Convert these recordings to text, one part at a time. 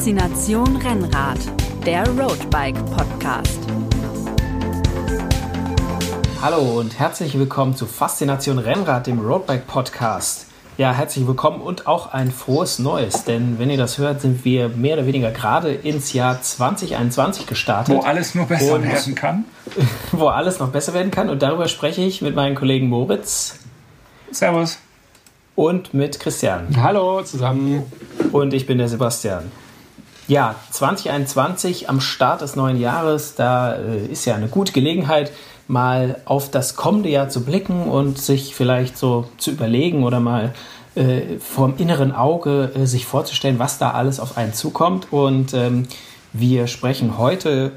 Faszination Rennrad, der Roadbike Podcast. Hallo und herzlich willkommen zu Faszination Rennrad, dem Roadbike Podcast. Ja, herzlich willkommen und auch ein frohes Neues, denn wenn ihr das hört, sind wir mehr oder weniger gerade ins Jahr 2021 gestartet. Wo alles nur besser und, werden kann. Wo alles noch besser werden kann und darüber spreche ich mit meinen Kollegen Moritz. Servus. Und mit Christian. Hallo zusammen. Und ich bin der Sebastian. Ja, 2021 am Start des neuen Jahres, da äh, ist ja eine gute Gelegenheit, mal auf das kommende Jahr zu blicken und sich vielleicht so zu überlegen oder mal äh, vom inneren Auge äh, sich vorzustellen, was da alles auf einen zukommt. Und ähm, wir sprechen heute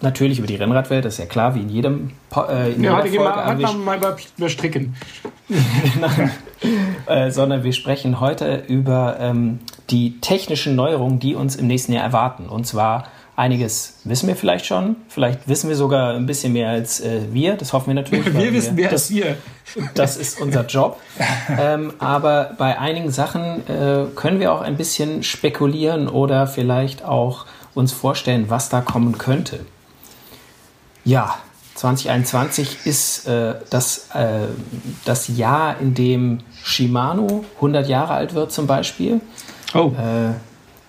natürlich über die Rennradwelt, das ist ja klar, wie in jedem äh, in ja, jeder Folge. Mal, mal überstricken. äh, sondern wir sprechen heute über ähm, die technischen Neuerungen, die uns im nächsten Jahr erwarten. Und zwar einiges wissen wir vielleicht schon, vielleicht wissen wir sogar ein bisschen mehr als äh, wir, das hoffen wir natürlich. wir wissen mehr als wir. Das ist unser Job. ähm, aber bei einigen Sachen äh, können wir auch ein bisschen spekulieren oder vielleicht auch uns vorstellen, was da kommen könnte. Ja, 2021 ist äh, das, äh, das Jahr, in dem Shimano 100 Jahre alt wird zum Beispiel. Oh. Äh,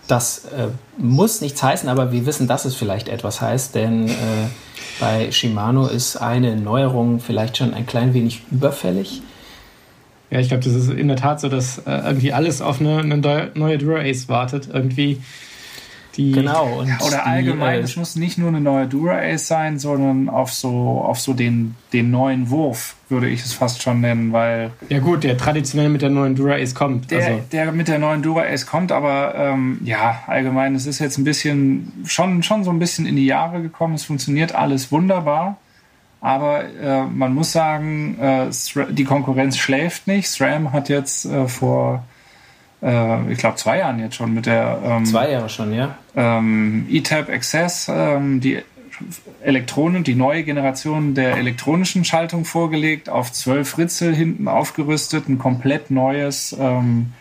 das äh, muss nichts heißen, aber wir wissen, dass es vielleicht etwas heißt, denn äh, bei Shimano ist eine Neuerung vielleicht schon ein klein wenig überfällig. Ja, ich glaube, das ist in der Tat so, dass äh, irgendwie alles auf eine, eine neue Dura-Ace wartet. Irgendwie die, genau. Oder allgemein, äh, es muss nicht nur eine neue Dura-Ace sein, sondern auf so, auf so den, den neuen Wurf, würde ich es fast schon nennen, weil... Ja gut, der traditionell mit der neuen Dura-Ace kommt. Der, also. der mit der neuen Dura-Ace kommt, aber ähm, ja, allgemein, es ist jetzt ein bisschen, schon, schon so ein bisschen in die Jahre gekommen. Es funktioniert alles wunderbar. Aber äh, man muss sagen, äh, die Konkurrenz schläft nicht. SRAM hat jetzt äh, vor ich glaube, zwei Jahren jetzt schon mit der. Ähm, zwei Jahre schon, ja. Ähm, ETAP Access, ähm, die Elektronen, die neue Generation der elektronischen Schaltung vorgelegt, auf zwölf Ritzel hinten aufgerüstet, ein komplett neues ähm,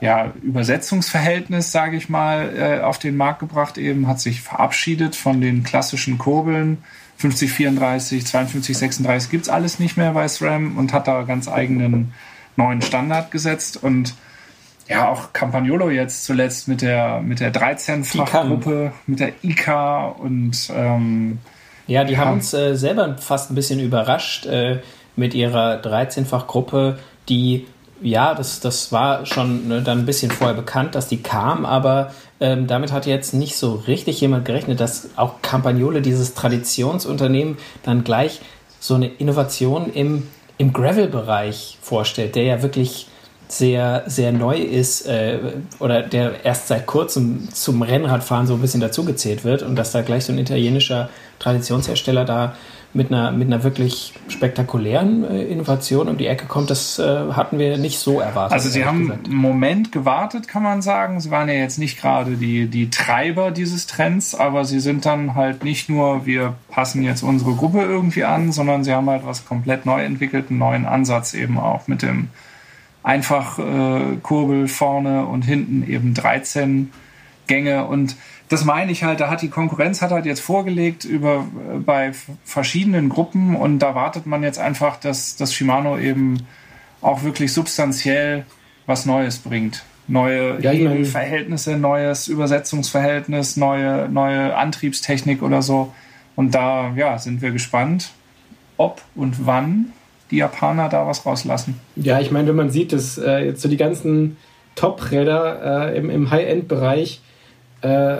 ja, Übersetzungsverhältnis, sage ich mal, äh, auf den Markt gebracht. Eben hat sich verabschiedet von den klassischen Kurbeln. 5034, 5236 gibt's alles nicht mehr bei SRAM und hat da ganz eigenen neuen Standard gesetzt und ja, auch Campagnolo jetzt zuletzt mit der, mit der 13-Fachgruppe, mit der ICA und ähm, ja, die ja. haben uns äh, selber fast ein bisschen überrascht äh, mit ihrer 13-Fach-Gruppe, die ja, das, das war schon ne, dann ein bisschen vorher bekannt, dass die kam, aber ähm, damit hat jetzt nicht so richtig jemand gerechnet, dass auch Campagnolo, dieses Traditionsunternehmen, dann gleich so eine Innovation im, im Gravel-Bereich vorstellt, der ja wirklich sehr, sehr neu ist äh, oder der erst seit kurzem zum Rennradfahren so ein bisschen dazugezählt wird und dass da gleich so ein italienischer Traditionshersteller da mit einer, mit einer wirklich spektakulären äh, Innovation um die Ecke kommt, das äh, hatten wir nicht so erwartet. Also Sie haben gesagt. einen Moment gewartet, kann man sagen. Sie waren ja jetzt nicht gerade die, die Treiber dieses Trends, aber Sie sind dann halt nicht nur, wir passen jetzt unsere Gruppe irgendwie an, sondern Sie haben halt was komplett neu entwickelt, einen neuen Ansatz eben auch mit dem einfach äh, Kurbel vorne und hinten eben 13 Gänge und das meine ich halt, da hat die Konkurrenz hat halt jetzt vorgelegt über äh, bei verschiedenen Gruppen und da wartet man jetzt einfach, dass das Shimano eben auch wirklich substanziell was Neues bringt. Neue ja, Verhältnisse, neues Übersetzungsverhältnis, neue, neue Antriebstechnik oder so. Und da ja, sind wir gespannt, ob und wann die Japaner da was rauslassen. Ja, ich meine, wenn man sieht, dass äh, jetzt so die ganzen Top-Räder äh, im, im High-End-Bereich äh,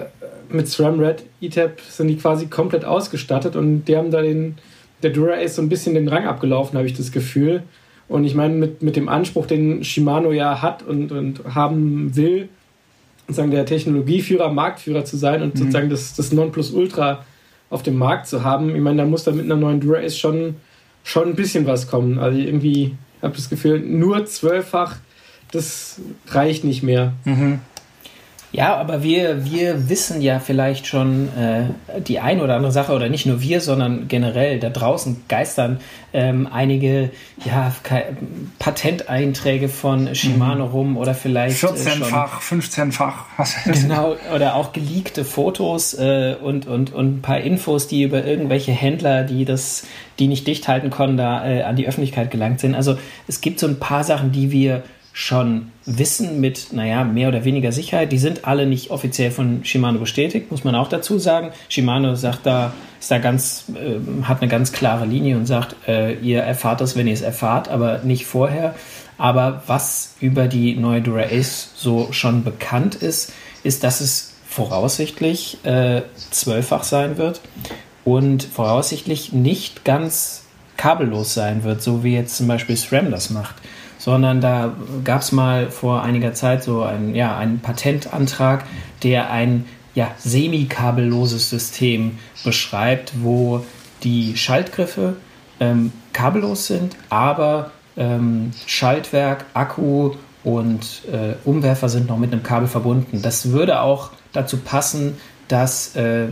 mit SRAM Red ETAP sind die quasi komplett ausgestattet und die haben da den, der Dura-Ace so ein bisschen den Rang abgelaufen, habe ich das Gefühl. Und ich meine, mit, mit dem Anspruch, den Shimano ja hat und, und haben will, sozusagen der Technologieführer, Marktführer zu sein und mhm. sozusagen das, das Nonplusultra auf dem Markt zu haben, ich meine, da muss da mit einer neuen Dura-Ace schon schon ein bisschen was kommen. Also irgendwie habe das Gefühl, nur zwölffach, das reicht nicht mehr. Mhm. Ja, aber wir, wir wissen ja vielleicht schon äh, die ein oder andere Sache, oder nicht nur wir, sondern generell da draußen geistern ähm, einige ja, Patenteinträge von Shimano mhm. rum oder vielleicht. 14-fach, äh, 15-fach. Genau, oder auch geleakte Fotos äh, und, und, und ein paar Infos, die über irgendwelche Händler, die das, die nicht dicht halten konnten, da äh, an die Öffentlichkeit gelangt sind. Also es gibt so ein paar Sachen, die wir schon wissen mit, naja, mehr oder weniger Sicherheit. Die sind alle nicht offiziell von Shimano bestätigt, muss man auch dazu sagen. Shimano sagt da, ist da ganz, äh, hat eine ganz klare Linie und sagt, äh, ihr erfahrt das, wenn ihr es erfahrt, aber nicht vorher. Aber was über die neue Dura Ace so schon bekannt ist, ist, dass es voraussichtlich äh, zwölffach sein wird und voraussichtlich nicht ganz kabellos sein wird, so wie jetzt zum Beispiel SRAM das macht sondern da gab es mal vor einiger Zeit so ein, ja, einen Patentantrag, der ein ja, semikabelloses System beschreibt, wo die Schaltgriffe ähm, kabellos sind, aber ähm, Schaltwerk, Akku und äh, Umwerfer sind noch mit einem Kabel verbunden. Das würde auch dazu passen, dass äh,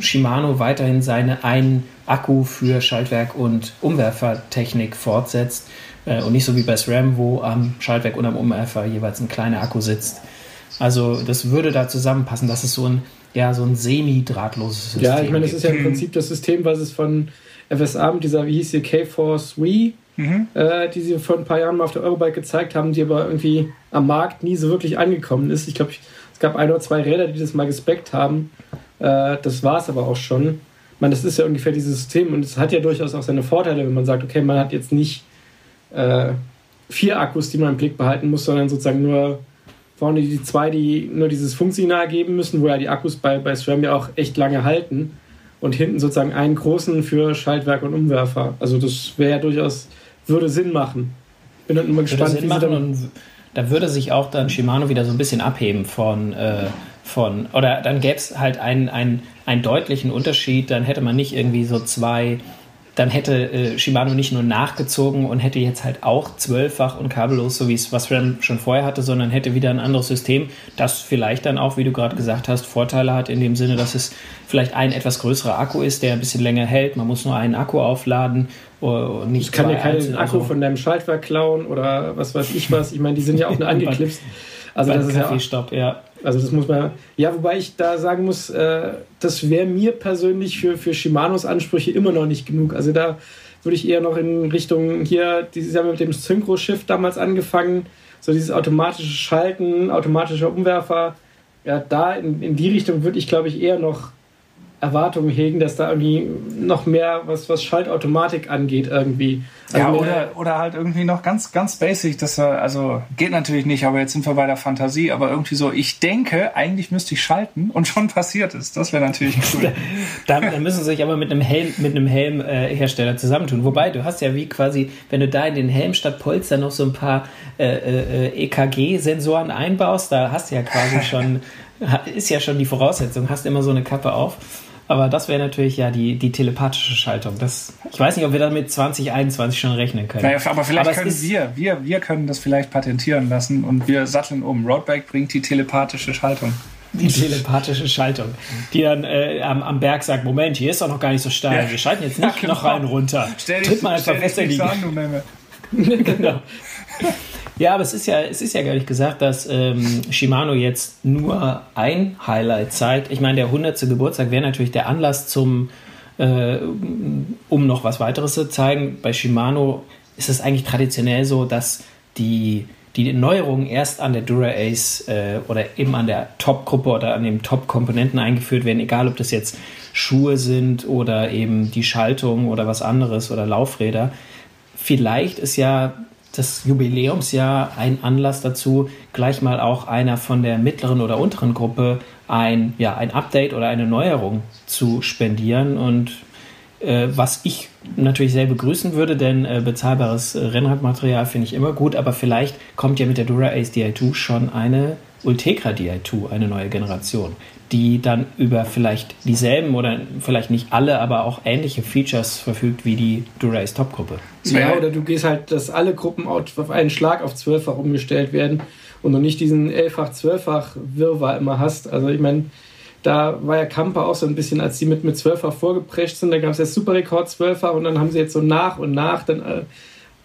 Shimano weiterhin seine einen Akku für Schaltwerk und Umwerfertechnik fortsetzt äh, und nicht so wie bei SRAM, wo am Schaltwerk und am Umwerfer jeweils ein kleiner Akku sitzt. Also das würde da zusammenpassen. Das ist so ein, ja, so ein semi-drahtloses System. Ja, ich meine, das ist ja im Prinzip das System, was es von FSA mit dieser, wie hieß sie, K-Force Wii, mhm. äh, die sie vor ein paar Jahren mal auf der Eurobike gezeigt haben, die aber irgendwie am Markt nie so wirklich angekommen ist. Ich glaube, es gab ein oder zwei Räder, die das mal gespeckt haben. Äh, das war es aber auch schon. Ich meine, das ist ja ungefähr dieses System und es hat ja durchaus auch seine Vorteile, wenn man sagt, okay, man hat jetzt nicht äh, vier Akkus, die man im Blick behalten muss, sondern sozusagen nur vorne die zwei, die nur dieses Funksignal geben müssen, wo ja die Akkus bei, bei SRAM ja auch echt lange halten. Und hinten sozusagen einen großen für Schaltwerk und Umwerfer. Also das wäre ja durchaus, würde Sinn machen. Bin dann immer gespannt, Sinn machen und da würde sich auch dann Shimano wieder so ein bisschen abheben von, äh, von oder dann gäbe es halt einen, einen, einen deutlichen Unterschied, dann hätte man nicht irgendwie so zwei dann hätte äh, Shimano nicht nur nachgezogen und hätte jetzt halt auch zwölffach und kabellos, so wie es was Ram schon vorher hatte, sondern hätte wieder ein anderes System, das vielleicht dann auch, wie du gerade gesagt hast, Vorteile hat in dem Sinne, dass es vielleicht ein etwas größerer Akku ist, der ein bisschen länger hält. Man muss nur einen Akku aufladen nicht. Ich kann ja keinen Akku also von deinem Schaltwerk klauen oder was weiß ich was. Ich meine, die sind ja auch nur angeklipst. Also das ist ja, ja. Also das muss man. Ja, wobei ich da sagen muss, äh, das wäre mir persönlich für, für Shimanos Ansprüche immer noch nicht genug. Also da würde ich eher noch in Richtung hier, dieses Jahr mit dem Synchro-Shift damals angefangen, so dieses automatische Schalten, automatischer Umwerfer. Ja, da in, in die Richtung würde ich, glaube ich, eher noch Erwartungen hegen, dass da irgendwie noch mehr was, was Schaltautomatik angeht irgendwie. Also ja, oder, oder halt irgendwie noch ganz, ganz basic, dass er, also geht natürlich nicht, aber jetzt sind wir bei der Fantasie, aber irgendwie so, ich denke, eigentlich müsste ich schalten und schon passiert ist. Das wäre natürlich cool. da, da, müssen sie sich aber mit einem Helm, mit einem Helmhersteller äh, zusammentun. Wobei, du hast ja wie quasi, wenn du da in den Helm statt Polster noch so ein paar äh, äh, EKG-Sensoren einbaust, da hast du ja quasi schon, ist ja schon die Voraussetzung, hast immer so eine Kappe auf. Aber das wäre natürlich ja die, die telepathische Schaltung. Das, ich weiß nicht, ob wir damit 2021 schon rechnen können. Ja, aber vielleicht aber können wir, wir, wir können das vielleicht patentieren lassen und wir satteln um. Roadbike bringt die telepathische Schaltung. Die telepathische Schaltung, die dann äh, am, am Berg sagt, Moment, hier ist doch noch gar nicht so steil. Ja. Wir schalten jetzt nicht ja, genau. noch rein runter. Stell dich, Tritt mal einfach fest in die... An, du genau. Ja, aber es ist ja, es ist ja gar nicht gesagt, dass ähm, Shimano jetzt nur ein Highlight zeigt. Ich meine, der 100. Geburtstag wäre natürlich der Anlass zum, äh, um noch was weiteres zu zeigen. Bei Shimano ist es eigentlich traditionell so, dass die, die Neuerungen erst an der Dura Ace äh, oder eben an der Top-Gruppe oder an den Top-Komponenten eingeführt werden, egal ob das jetzt Schuhe sind oder eben die Schaltung oder was anderes oder Laufräder. Vielleicht ist ja das Jubiläumsjahr ein Anlass dazu, gleich mal auch einer von der mittleren oder unteren Gruppe ein, ja, ein Update oder eine Neuerung zu spendieren. Und äh, was ich natürlich sehr begrüßen würde, denn äh, bezahlbares Rennradmaterial finde ich immer gut, aber vielleicht kommt ja mit der Dura Ace Di2 schon eine Ultegra Di2, eine neue Generation, die dann über vielleicht dieselben oder vielleicht nicht alle, aber auch ähnliche Features verfügt wie die Durace Top-Gruppe. Ja, oder du gehst halt, dass alle Gruppen auf einen Schlag auf 12-fach umgestellt werden und du nicht diesen 11-fach, 12-fach Wirrwarr immer hast. Also ich meine, da war ja Kamper auch so ein bisschen, als die mit, mit 12-fach vorgeprescht sind, da gab es ja Superrekord 12-fach und dann haben sie jetzt so nach und nach dann äh,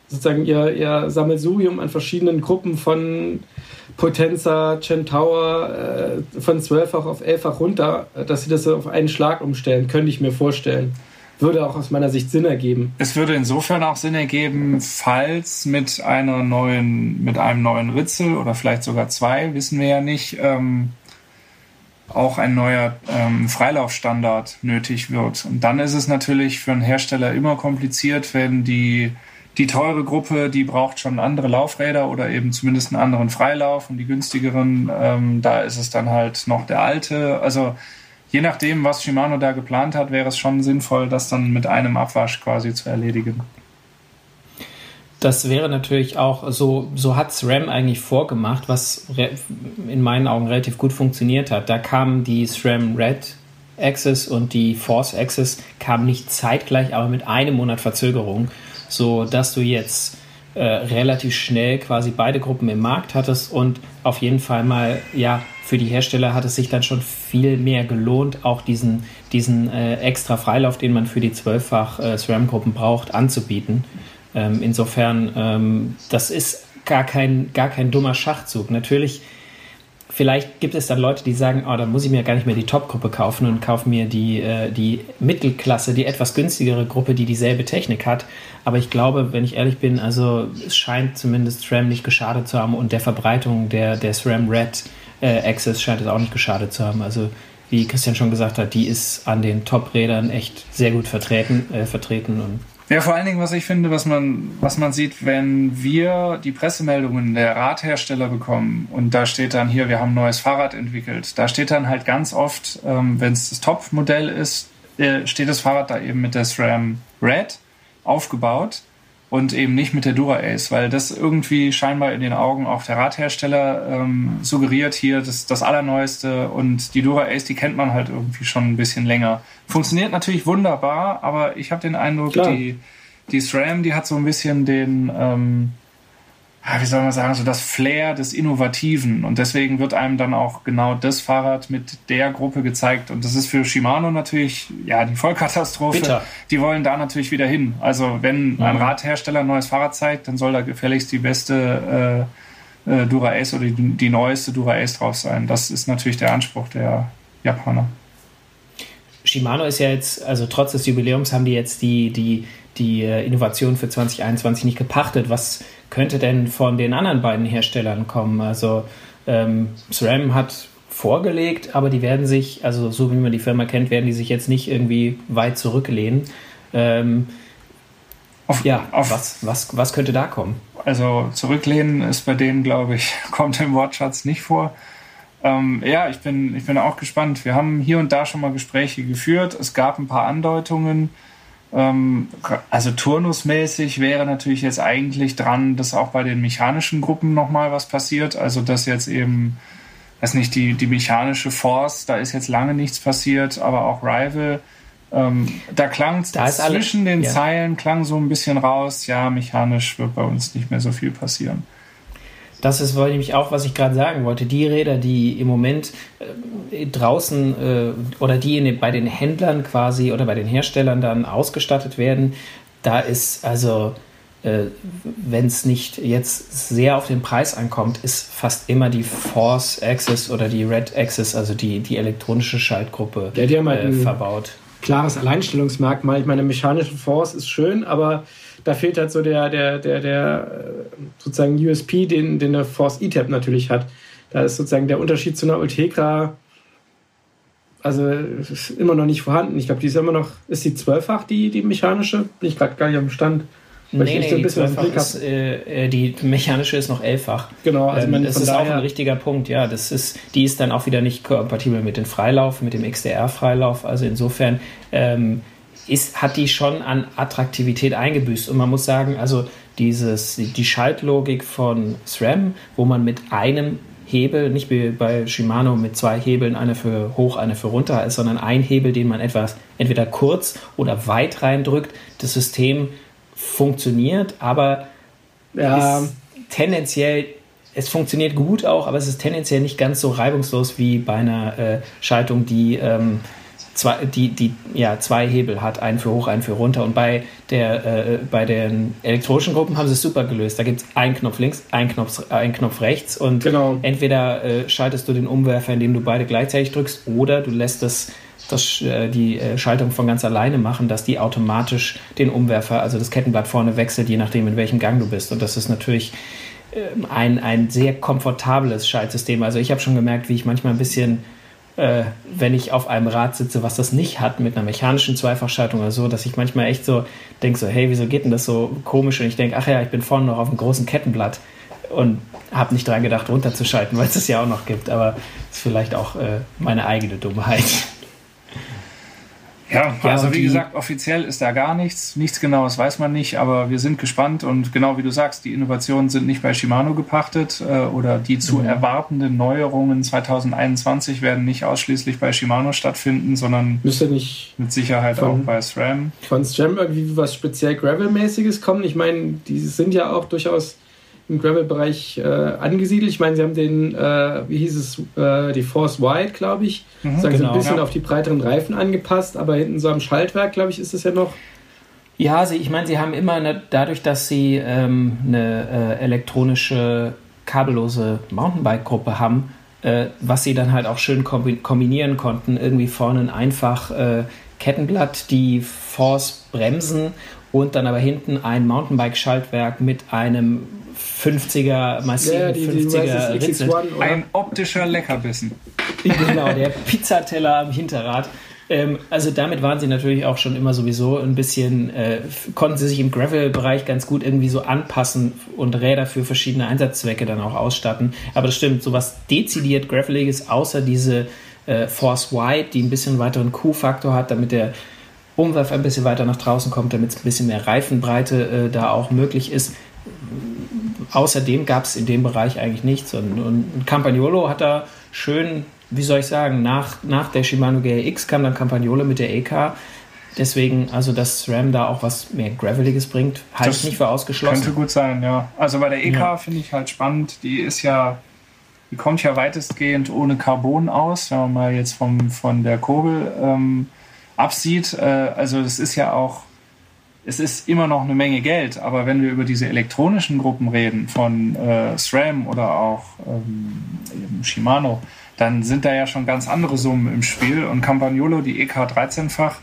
sozusagen ihr, ihr Sammelsurium an verschiedenen Gruppen von Potenza, Centaur äh, von 12-fach auf 11-fach runter, dass sie das auf einen Schlag umstellen, könnte ich mir vorstellen. Würde auch aus meiner Sicht Sinn ergeben. Es würde insofern auch Sinn ergeben, falls mit einer neuen, mit einem neuen Ritzel oder vielleicht sogar zwei, wissen wir ja nicht, ähm, auch ein neuer ähm, Freilaufstandard nötig wird. Und dann ist es natürlich für einen Hersteller immer kompliziert, wenn die die teure Gruppe, die braucht schon andere Laufräder oder eben zumindest einen anderen Freilauf und die günstigeren, ähm, da ist es dann halt noch der alte. Also je nachdem, was Shimano da geplant hat, wäre es schon sinnvoll, das dann mit einem Abwasch quasi zu erledigen. Das wäre natürlich auch, so, so hat SRAM eigentlich vorgemacht, was in meinen Augen relativ gut funktioniert hat. Da kamen die SRAM Red Access und die Force Access kamen nicht zeitgleich, aber mit einem Monat Verzögerung so dass du jetzt äh, relativ schnell quasi beide Gruppen im Markt hattest und auf jeden Fall mal, ja, für die Hersteller hat es sich dann schon viel mehr gelohnt, auch diesen, diesen äh, extra Freilauf, den man für die zwölffach äh, SRAM-Gruppen braucht, anzubieten. Ähm, insofern, ähm, das ist gar kein, gar kein dummer Schachzug. Natürlich vielleicht gibt es dann Leute, die sagen, oh, dann muss ich mir gar nicht mehr die Top-Gruppe kaufen und kaufe mir die, äh, die Mittelklasse, die etwas günstigere Gruppe, die dieselbe Technik hat. Aber ich glaube, wenn ich ehrlich bin, also es scheint zumindest SRAM nicht geschadet zu haben und der Verbreitung der, der SRAM Red äh, Access scheint es auch nicht geschadet zu haben. Also wie Christian schon gesagt hat, die ist an den Top-Rädern echt sehr gut vertreten, äh, vertreten und ja, vor allen Dingen, was ich finde, was man, was man sieht, wenn wir die Pressemeldungen der Radhersteller bekommen und da steht dann hier, wir haben ein neues Fahrrad entwickelt, da steht dann halt ganz oft, ähm, wenn es das Top-Modell ist, äh, steht das Fahrrad da eben mit der SRAM Red aufgebaut und eben nicht mit der Dura Ace, weil das irgendwie scheinbar in den Augen auch der Radhersteller ähm, suggeriert hier das, das Allerneueste und die Dura Ace, die kennt man halt irgendwie schon ein bisschen länger. Funktioniert natürlich wunderbar, aber ich habe den Eindruck, die, die SRAM, die hat so ein bisschen den, ähm, wie soll man sagen, so das Flair des Innovativen. Und deswegen wird einem dann auch genau das Fahrrad mit der Gruppe gezeigt. Und das ist für Shimano natürlich, ja, die Vollkatastrophe. Bitter. Die wollen da natürlich wieder hin. Also wenn ein mhm. Radhersteller ein neues Fahrrad zeigt, dann soll da gefälligst die beste äh, äh, Dura Ace oder die, die neueste Dura Ace drauf sein. Das ist natürlich der Anspruch der Japaner. Shimano ist ja jetzt, also trotz des Jubiläums haben die jetzt die, die, die äh, Innovation für 2021 nicht gepachtet. Was könnte denn von den anderen beiden Herstellern kommen? Also ähm, SRAM hat vorgelegt, aber die werden sich, also so wie man die Firma kennt, werden die sich jetzt nicht irgendwie weit zurücklehnen. Ähm, auf, ja, auf, was, was, was könnte da kommen? Also zurücklehnen ist bei denen, glaube ich, kommt im Wortschatz nicht vor. Ähm, ja, ich bin, ich bin auch gespannt. Wir haben hier und da schon mal Gespräche geführt. Es gab ein paar Andeutungen. Ähm, also turnusmäßig wäre natürlich jetzt eigentlich dran, dass auch bei den mechanischen Gruppen nochmal was passiert. Also dass jetzt eben, weiß nicht, die, die mechanische Force, da ist jetzt lange nichts passiert, aber auch Rival. Ähm, da klang da zwischen alle, den ja. Zeilen klang so ein bisschen raus, ja, mechanisch wird bei uns nicht mehr so viel passieren. Das ist nämlich auch, was ich gerade sagen wollte. Die Räder, die im Moment äh, draußen äh, oder die in, bei den Händlern quasi oder bei den Herstellern dann ausgestattet werden, da ist also, äh, wenn es nicht jetzt sehr auf den Preis ankommt, ist fast immer die Force Access oder die Red Access, also die, die elektronische Schaltgruppe, ja, die haben halt äh, verbaut. Klares Alleinstellungsmerkmal. Ich meine, mechanische Force ist schön, aber da fehlt halt so der, der, der, der äh, sozusagen USP, den, den eine Force E-Tab natürlich hat. Da ist sozusagen der Unterschied zu einer Ultegra also immer noch nicht vorhanden. Ich glaube, die ist immer noch, ist die zwölffach, die, die mechanische? Bin ich gerade gar nicht am Stand. Weil nee, nee, so die, ist, äh, äh, die mechanische ist noch elffach. Genau, also ähm, das ist auch ein richtiger Punkt, ja. Das ist, die ist dann auch wieder nicht kompatibel mit dem Freilauf, mit dem XDR-Freilauf. Also insofern ähm, ist, hat die schon an Attraktivität eingebüßt. Und man muss sagen, also dieses, die Schaltlogik von SRAM, wo man mit einem Hebel, nicht wie bei Shimano mit zwei Hebeln, eine für hoch, eine für runter ist, sondern ein Hebel, den man etwas entweder kurz oder weit reindrückt. Das System funktioniert, aber ja. ist tendenziell es funktioniert gut auch, aber es ist tendenziell nicht ganz so reibungslos wie bei einer äh, Schaltung, die, ähm, zwei, die, die ja, zwei Hebel hat, einen für hoch, einen für runter. Und bei, der, äh, bei den elektronischen Gruppen haben sie es super gelöst. Da gibt es einen Knopf links, einen Knopf, einen Knopf rechts und genau. entweder äh, schaltest du den Umwerfer, indem du beide gleichzeitig drückst, oder du lässt das das, äh, die äh, Schaltung von ganz alleine machen, dass die automatisch den Umwerfer, also das Kettenblatt vorne wechselt, je nachdem, in welchem Gang du bist. Und das ist natürlich ähm, ein, ein sehr komfortables Schaltsystem. Also ich habe schon gemerkt, wie ich manchmal ein bisschen, äh, wenn ich auf einem Rad sitze, was das nicht hat mit einer mechanischen Zweifachschaltung oder so, dass ich manchmal echt so denke, so, hey, wieso geht denn das so komisch? Und ich denke, ach ja, ich bin vorne noch auf einem großen Kettenblatt und habe nicht dran gedacht, runterzuschalten, weil es das ja auch noch gibt. Aber ist vielleicht auch äh, meine eigene Dummheit. Ja, ja also wie gesagt, offiziell ist da gar nichts. Nichts Genaues weiß man nicht, aber wir sind gespannt und genau wie du sagst, die Innovationen sind nicht bei Shimano gepachtet äh, oder die zu mhm. erwartenden Neuerungen 2021 werden nicht ausschließlich bei Shimano stattfinden, sondern Müsste nicht mit Sicherheit von, auch bei SRAM. Von SRAM irgendwie was speziell Gravel-mäßiges kommen. Ich meine, die sind ja auch durchaus im Gravel-Bereich äh, angesiedelt. Ich meine, sie haben den, äh, wie hieß es, äh, die Force Wide, glaube ich, mhm, sagen genau, so ein bisschen ja. auf die breiteren Reifen angepasst, aber hinten so am Schaltwerk, glaube ich, ist es ja noch. Ja, sie, ich meine, sie haben immer eine, dadurch, dass sie ähm, eine äh, elektronische kabellose Mountainbike-Gruppe haben, äh, was sie dann halt auch schön kombinieren konnten, irgendwie vorne einfach äh, Kettenblatt, die Force bremsen und dann aber hinten ein Mountainbike-Schaltwerk mit einem 50er, massiven ja, die, 50er die Ritzel. Ein optischer Leckerbissen. Genau, der Pizzateller am Hinterrad. Ähm, also damit waren sie natürlich auch schon immer sowieso ein bisschen, äh, konnten sie sich im Gravel-Bereich ganz gut irgendwie so anpassen und Räder für verschiedene Einsatzzwecke dann auch ausstatten. Aber das stimmt, so was dezidiert Graveliges, außer diese äh, Force Wide, die ein bisschen weiteren Q-Faktor hat, damit der Umwerfer ein bisschen weiter nach draußen kommt, damit es ein bisschen mehr Reifenbreite äh, da auch möglich ist. Außerdem gab es in dem Bereich eigentlich nichts. Und, und Campagnolo hat da schön, wie soll ich sagen, nach, nach der Shimano GRX kam dann Campagnolo mit der EK. Deswegen, also dass SRAM da auch was mehr Graveliges bringt, halte ich nicht für ausgeschlossen. Könnte gut sein, ja. Also bei der EK ja. finde ich halt spannend, die ist ja, die kommt ja weitestgehend ohne Carbon aus, wenn man mal jetzt vom, von der Kurbel ähm, absieht. Äh, also das ist ja auch, es ist immer noch eine Menge Geld, aber wenn wir über diese elektronischen Gruppen reden, von äh, SRAM oder auch ähm, Shimano, dann sind da ja schon ganz andere Summen im Spiel. Und Campagnolo, die EK 13-fach,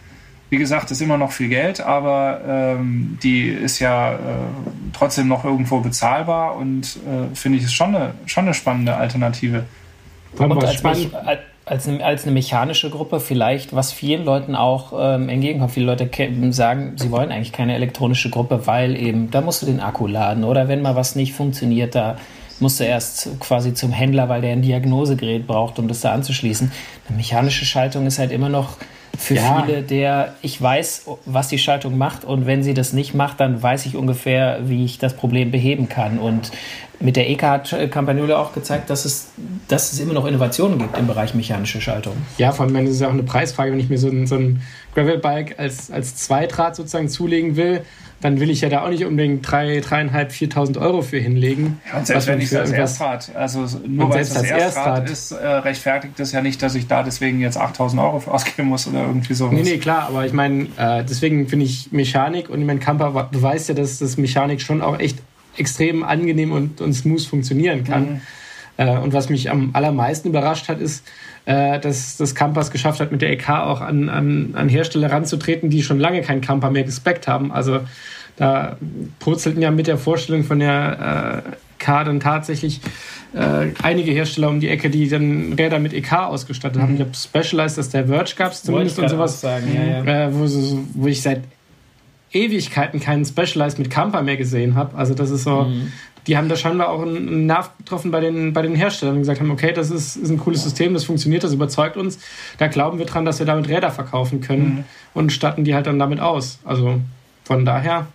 wie gesagt, ist immer noch viel Geld, aber ähm, die ist ja äh, trotzdem noch irgendwo bezahlbar und äh, finde ich ist schon eine, schon eine spannende Alternative. Und als, spannend als eine, als eine mechanische Gruppe vielleicht, was vielen Leuten auch ähm, entgegenkommt. Viele Leute sagen, sie wollen eigentlich keine elektronische Gruppe, weil eben, da musst du den Akku laden oder wenn mal was nicht funktioniert, da musst du erst quasi zum Händler, weil der ein Diagnosegerät braucht, um das da anzuschließen. Eine mechanische Schaltung ist halt immer noch für ja. viele der, ich weiß, was die Schaltung macht und wenn sie das nicht macht, dann weiß ich ungefähr, wie ich das Problem beheben kann. Und mit der EK hat Campagnolo auch gezeigt, dass es, dass es immer noch Innovationen gibt im Bereich mechanische Schaltung. Ja, vor allem, wenn es ja auch eine Preisfrage, wenn ich mir so ein, so ein Gravelbike als, als Zweitrad sozusagen zulegen will, dann will ich ja da auch nicht unbedingt 3.500, 4.000 Euro für hinlegen. Ja, und selbst wenn ich das Erstrad, also nur weil es das Erstrad, Erstrad ist, äh, rechtfertigt das ja nicht, dass ich da deswegen jetzt 8.000 Euro für ausgeben muss oder irgendwie sowas. Nee, nee, klar, aber ich meine, äh, deswegen finde ich Mechanik und ich meine, Camper beweist ja, dass das Mechanik schon auch echt extrem angenehm und, und smooth funktionieren kann. Mhm. Äh, und was mich am allermeisten überrascht hat, ist, äh, dass das Campers geschafft hat, mit der EK auch an, an, an Hersteller ranzutreten, die schon lange keinen Camper mehr gespeckt haben. Also da purzelten ja mit der Vorstellung von der äh, K dann tatsächlich äh, einige Hersteller um die Ecke, die dann Räder mit EK ausgestattet mhm. haben. Ich habe Specialized, dass der Verge gab es zumindest und sowas, sagen, ja, ja. Äh, wo, wo, ich seit Ewigkeiten keinen Specialized mit Camper mehr gesehen habe. Also das ist so, mhm. Die haben da scheinbar auch einen Nerv getroffen bei den, bei den Herstellern und gesagt haben, okay, das ist, ist ein cooles System, das funktioniert, das überzeugt uns. Da glauben wir dran, dass wir damit Räder verkaufen können mhm. und statten die halt dann damit aus. Also von daher.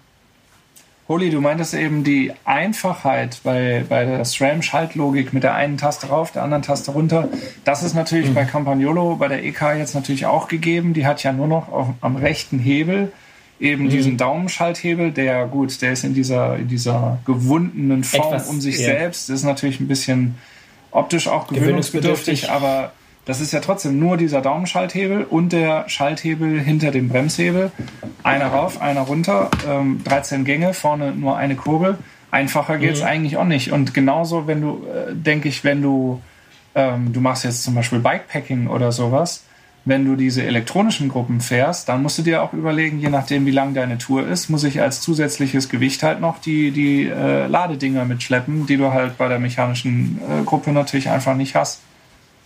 Holi, du meintest eben die Einfachheit bei, bei der SRAM-Schaltlogik mit der einen Taste rauf, der anderen Taste runter. Das ist natürlich mhm. bei Campagnolo, bei der EK jetzt natürlich auch gegeben. Die hat ja nur noch auf, am rechten Hebel eben mhm. diesen Daumenschalthebel, der gut, der ist in dieser, in dieser gewundenen Form Etwas, um sich ja. selbst. Das ist natürlich ein bisschen optisch auch gewöhnungsbedürftig, aber das ist ja trotzdem nur dieser Daumenschalthebel und der Schalthebel hinter dem Bremshebel. Einer rauf, einer runter, ähm, 13 Gänge, vorne nur eine Kurbel. Einfacher geht es mhm. eigentlich auch nicht. Und genauso, wenn du, äh, denke ich, wenn du, ähm, du machst jetzt zum Beispiel Bikepacking oder sowas, wenn du diese elektronischen Gruppen fährst, dann musst du dir auch überlegen, je nachdem, wie lang deine Tour ist, muss ich als zusätzliches Gewicht halt noch die, die äh, Ladedinger mitschleppen, die du halt bei der mechanischen äh, Gruppe natürlich einfach nicht hast.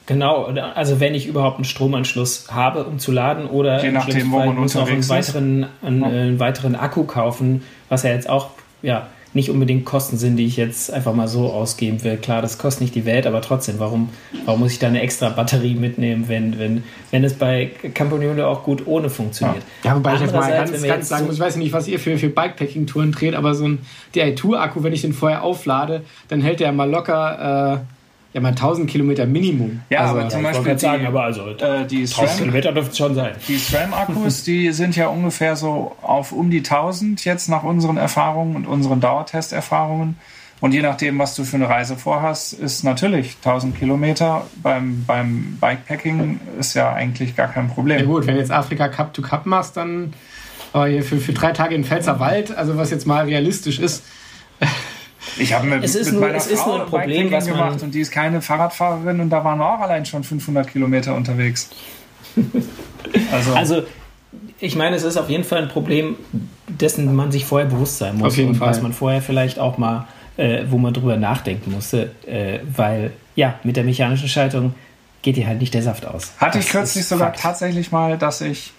Genau, also wenn ich überhaupt einen Stromanschluss habe, um zu laden, oder Je nachdem, wo man muss noch einen weiteren, einen, einen, weiteren Akku kaufen, was ja jetzt auch ja, nicht unbedingt Kosten sind, die ich jetzt einfach mal so ausgeben will. Klar, das kostet nicht die Welt, aber trotzdem, warum, warum muss ich da eine extra Batterie mitnehmen, wenn, wenn, wenn es bei Campagnolo auch gut ohne funktioniert? Ja, ja wobei ich jetzt mal ganz, ganz sagen muss, ich weiß nicht, was ihr für, für Bikepacking-Touren dreht, aber so ein DI2-Akku, wenn ich den vorher auflade, dann hält der mal locker... Äh, ja, mal 1000 Kilometer Minimum. Ja, also, aber zum Beispiel die, sagen, aber also äh, die SRAM, Kilometer dürfte es schon sein. Die SRAM-Akkus, die sind ja ungefähr so auf um die 1000 jetzt nach unseren Erfahrungen und unseren Dauertesterfahrungen. Und je nachdem, was du für eine Reise vorhast, ist natürlich 1000 Kilometer beim, beim Bikepacking ist ja eigentlich gar kein Problem. Ja gut, wenn du jetzt Afrika Cup to Cup machst, dann aber hier für, für drei Tage in Pfälzerwald, also was jetzt mal realistisch ist, ich habe mit, mit nur, meiner es Frau nur ein Problem, was gemacht und die ist keine Fahrradfahrerin und da waren wir auch allein schon 500 Kilometer unterwegs. also, also ich meine, es ist auf jeden Fall ein Problem, dessen man sich vorher bewusst sein muss. Auf jeden und Fall. was man vorher vielleicht auch mal, äh, wo man drüber nachdenken musste, äh, weil ja, mit der mechanischen Schaltung geht dir halt nicht der Saft aus. Hatte das ich kürzlich sogar Fakt. tatsächlich mal, dass ich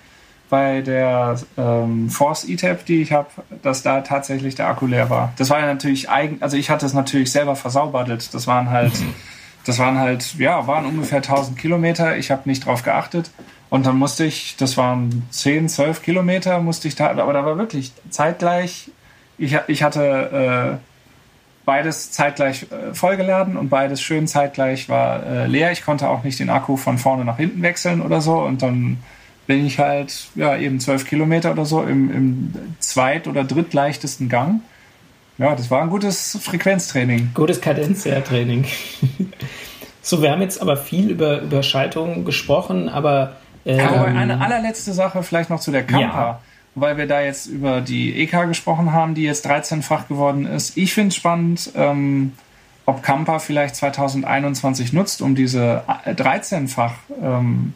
bei der ähm, Force ETAP, die ich habe, dass da tatsächlich der Akku leer war. Das war ja natürlich eigen, also ich hatte es natürlich selber versaubadet. Das waren halt, das waren halt, ja, waren ungefähr 1000 Kilometer. Ich habe nicht drauf geachtet. Und dann musste ich, das waren 10, 12 Kilometer, musste ich da, aber da war wirklich zeitgleich, ich, ich hatte äh, beides zeitgleich äh, vollgeladen und beides schön zeitgleich war äh, leer. Ich konnte auch nicht den Akku von vorne nach hinten wechseln oder so und dann bin ich halt ja eben zwölf Kilometer oder so im, im zweit- oder drittleichtesten Gang. Ja, das war ein gutes Frequenztraining. Gutes Kadenztraining. so, wir haben jetzt aber viel über, über Schaltungen gesprochen, aber. Ähm, aber eine allerletzte Sache vielleicht noch zu der Kampa. Ja. Weil wir da jetzt über die EK gesprochen haben, die jetzt 13-fach geworden ist. Ich finde es spannend, ähm, ob Kampa vielleicht 2021 nutzt, um diese 13-fach ähm,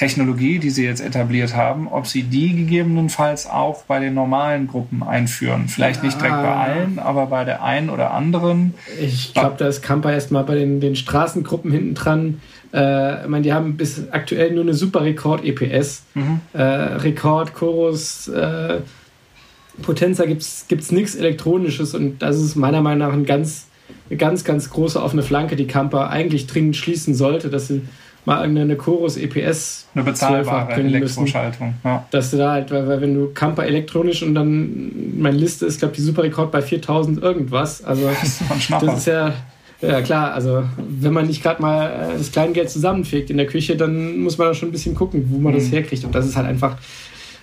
Technologie, die sie jetzt etabliert haben, ob sie die gegebenenfalls auch bei den normalen Gruppen einführen. Vielleicht nicht direkt bei allen, aber bei der einen oder anderen. Ich glaube, da ist Kampa erstmal bei den, den Straßengruppen hinten dran. Äh, ich meine, die haben bis aktuell nur eine super Rekord-EPS. Mhm. Äh, Rekord, Chorus, äh, Potenza gibt es nichts Elektronisches und das ist meiner Meinung nach ein ganz, eine ganz, ganz große offene Flanke, die Kampa eigentlich dringend schließen sollte, dass sie mal irgendeine Chorus EPS eine bezahlbare Elektroschaltung. Ja. Dass du da halt, weil, weil wenn du Camper elektronisch und dann meine Liste ist, glaube ich, die Superrekord bei 4000 irgendwas. Also das ist, das ist ja ja klar, also wenn man nicht gerade mal äh, das Kleingeld zusammenfegt in der Küche, dann muss man da schon ein bisschen gucken, wo man mhm. das herkriegt. Und das ist halt einfach,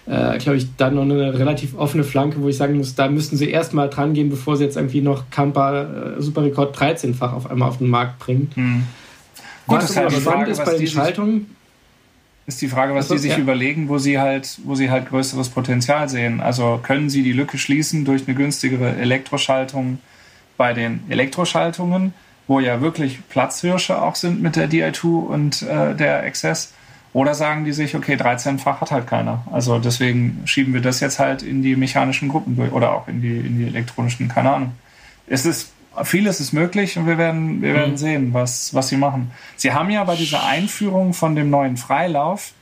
äh, glaube ich, dann noch eine relativ offene Flanke, wo ich sagen muss, da müssten sie erstmal dran gehen, bevor sie jetzt irgendwie noch Camper äh, Superrekord 13-fach auf einmal auf den Markt bringen. Mhm. Gut, was aber spannend ist bei den Schaltungen. Ist die Frage, was also, die sich ja. überlegen, wo sie halt, wo sie halt größeres Potenzial sehen. Also können sie die Lücke schließen durch eine günstigere Elektroschaltung bei den Elektroschaltungen, wo ja wirklich Platzhirsche auch sind mit der Di2 und äh, der XS? Oder sagen die sich, okay, 13-fach hat halt keiner. Also deswegen schieben wir das jetzt halt in die mechanischen Gruppen durch oder auch in die, in die elektronischen, keine Ahnung. Es ist vieles ist möglich und wir werden, wir werden mhm. sehen, was, was sie machen. Sie haben ja bei dieser Einführung von dem neuen Freilauf,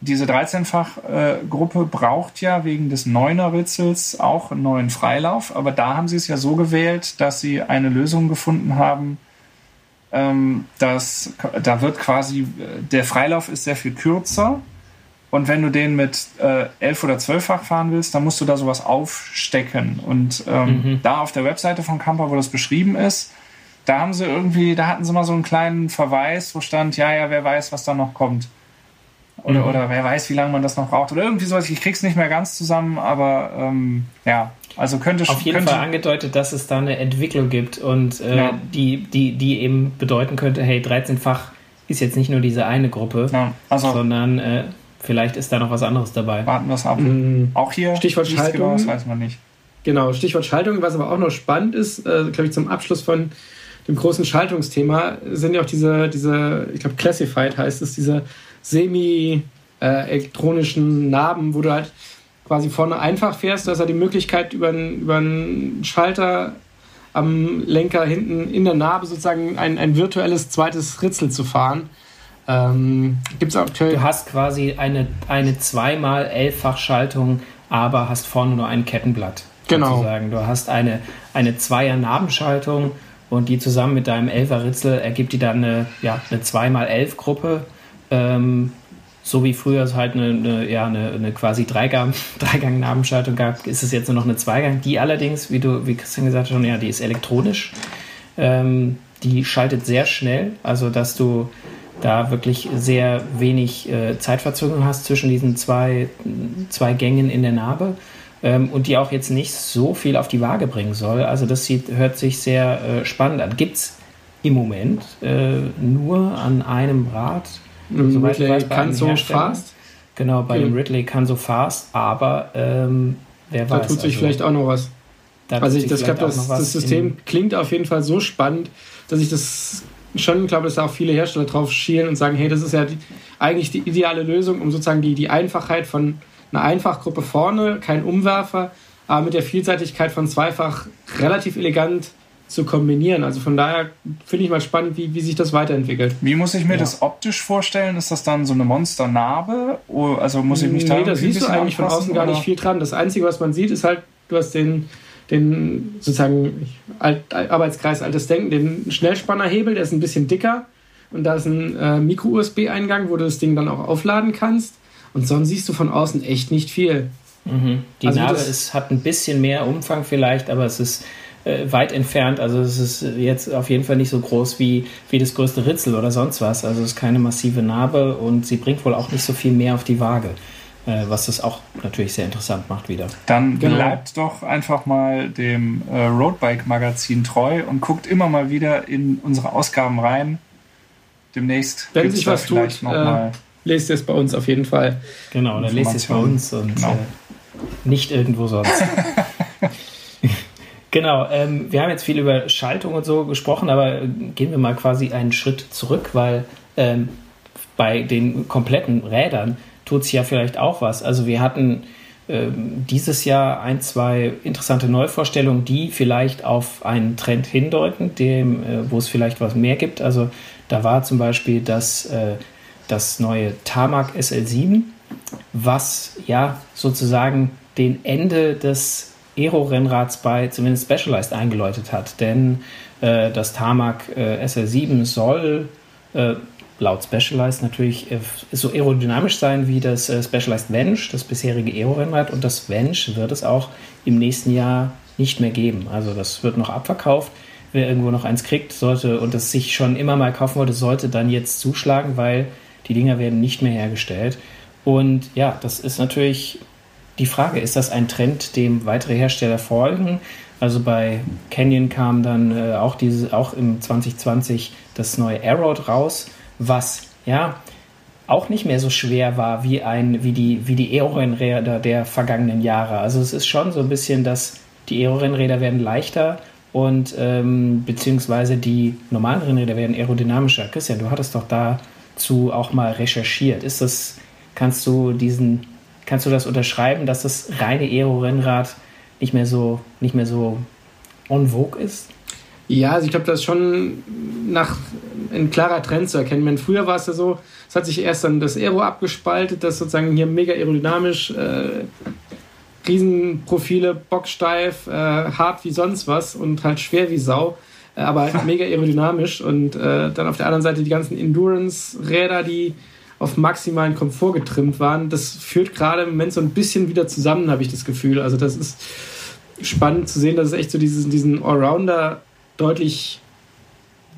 diese 13-fach-Gruppe äh, braucht ja wegen des Neuner-Ritzels auch einen neuen Freilauf, aber da haben sie es ja so gewählt, dass sie eine Lösung gefunden haben, ähm, dass da wird quasi, der Freilauf ist sehr viel kürzer Und wenn du den mit äh, 11 oder 12-fach fahren willst, dann musst du da sowas aufstecken. Und ähm, mhm. da auf der Webseite von Camper, wo das beschrieben ist, da haben sie irgendwie, da hatten sie mal so einen kleinen Verweis, wo stand, ja, ja, wer weiß, was da noch kommt. Oder, mhm. oder wer weiß, wie lange man das noch braucht. Oder irgendwie sowas. Ich krieg's nicht mehr ganz zusammen, aber ähm, ja, also könnte Auf jeden könnte, Fall angedeutet, dass es da eine Entwicklung gibt und äh, ja. die, die, die eben bedeuten könnte, hey, 13-fach ist jetzt nicht nur diese eine Gruppe, ja, also, sondern äh, vielleicht ist da noch was anderes dabei. Warten wir es ab. Mhm. Auch hier Stichwort Schaltung. Genau, das weiß man nicht. Genau, Stichwort Schaltung. Was aber auch noch spannend ist, äh, glaube ich, zum Abschluss von dem großen Schaltungsthema sind ja auch diese, diese ich glaube, Classified heißt es, diese semi-elektronischen Narben, wo du halt quasi vorne einfach fährst. Du hast ja die Möglichkeit, über einen, über einen Schalter am Lenker hinten in der Narbe sozusagen ein, ein virtuelles zweites Ritzel zu fahren. Ähm, gibt's auch du hast quasi eine, eine zweimal elffach Schaltung, aber hast vorne nur ein Kettenblatt. Genau. Sozusagen. Du hast eine, eine Zweier-Nabenschaltung und die zusammen mit deinem Elfer-Ritzel ergibt die dann eine, ja, eine 2x11-Gruppe. Ähm, so wie früher es halt eine, eine ja, eine, eine quasi Dreigang-Nabenschaltung gab, ist es jetzt nur noch eine Zweigang. Die allerdings, wie du, wie Christian gesagt hat, schon, ja, die ist elektronisch. Ähm, die schaltet sehr schnell, also dass du da wirklich sehr wenig äh, Zeitverzögerung hast zwischen diesen zwei, zwei Gängen in der Narbe ähm, und die auch jetzt nicht so viel auf die Waage bringen soll. Also das sieht, hört sich sehr äh, spannend an. Gibt es im Moment äh, nur an einem Rad Soweit Ridley weiß, kann so fast. Genau, bei okay. dem Ridley kann so fast, aber ähm, wer da weiß. Da tut sich also, vielleicht auch noch was. Da also ich das, glaub, das, das System klingt auf jeden Fall so spannend, dass ich das schon glaube, dass da auch viele Hersteller drauf schielen und sagen, hey, das ist ja die, eigentlich die ideale Lösung, um sozusagen die, die Einfachheit von einer Einfachgruppe vorne, kein Umwerfer, aber mit der Vielseitigkeit von zweifach relativ elegant zu kombinieren. Also von daher finde ich mal spannend, wie, wie sich das weiterentwickelt. Wie muss ich mir ja. das optisch vorstellen? Ist das dann so eine Monsternarbe? Also muss ich mich da Nee, das siehst du eigentlich von außen gar nicht viel dran. Das Einzige, was man sieht, ist halt, du hast den, den sozusagen Alt, Arbeitskreis Altes Denken, den Schnellspannerhebel, der ist ein bisschen dicker. Und da ist ein äh, Micro-USB-Eingang, wo du das Ding dann auch aufladen kannst. Und sonst siehst du von außen echt nicht viel. Mhm. Die also Narbe ist, hat ein bisschen mehr Umfang vielleicht, aber es ist äh, weit entfernt. Also es ist jetzt auf jeden Fall nicht so groß wie, wie das größte Ritzel oder sonst was. Also es ist keine massive Narbe und sie bringt wohl auch nicht so viel mehr auf die Waage. Äh, was das auch natürlich sehr interessant macht wieder. Dann genau. bleibt doch einfach mal dem äh, Roadbike-Magazin treu und guckt immer mal wieder in unsere Ausgaben rein. Demnächst. Wenn sich was tut, äh, lest es bei uns auf jeden Fall. Genau, dann lest es bei uns und genau. äh, nicht irgendwo sonst. Genau, ähm, wir haben jetzt viel über Schaltung und so gesprochen, aber gehen wir mal quasi einen Schritt zurück, weil ähm, bei den kompletten Rädern tut sich ja vielleicht auch was. Also wir hatten ähm, dieses Jahr ein, zwei interessante Neuvorstellungen, die vielleicht auf einen Trend hindeuten, dem, äh, wo es vielleicht was mehr gibt. Also da war zum Beispiel das, äh, das neue Tarmac SL7, was ja sozusagen den Ende des Aero-Rennrads bei zumindest Specialized eingeläutet hat. Denn äh, das Tarmac äh, SL7 soll laut Specialized natürlich äh, so aerodynamisch sein wie das äh, Specialized Venge, das bisherige Aero-Rennrad. Und das Venge wird es auch im nächsten Jahr nicht mehr geben. Also das wird noch abverkauft. Wer irgendwo noch eins kriegt, sollte und es sich schon immer mal kaufen wollte, sollte dann jetzt zuschlagen, weil die Dinger werden nicht mehr hergestellt. Und ja, das ist natürlich die Frage, ist das ein Trend, dem weitere Hersteller folgen? Also bei Canyon kam dann äh, auch, diese, auch im 2020 das neue Aeroad raus, was ja auch nicht mehr so schwer war wie, ein, wie die, wie die Aero-Rennräder der vergangenen Jahre. Also es ist schon so ein bisschen, dass die Aero-Rennräder werden leichter und ähm, beziehungsweise die normalen Rennräder werden aerodynamischer. Christian, du hattest doch dazu auch mal recherchiert. Ist das, kannst du diesen Kannst du das unterschreiben, dass das reine Aero-Rennrad nicht mehr so, nicht mehr so on vogue ist? Ja, also ich glaube, das ist schon nach ein klarer Trend zu erkennen. Wenn früher war es ja so, es hat sich erst dann das Aero abgespaltet, das sozusagen hier mega aerodynamisch, äh, Riesenprofile, bocksteif, äh, hart wie sonst was und halt schwer wie Sau, äh, aber halt mega aerodynamisch. Und äh, dann auf der anderen Seite die ganzen Endurance-Räder, die auf maximalen Komfort getrimmt waren. Das führt gerade im Moment so ein bisschen wieder zusammen, habe ich das Gefühl. Also das ist spannend zu sehen, dass es echt so diesen, diesen Allrounder deutlich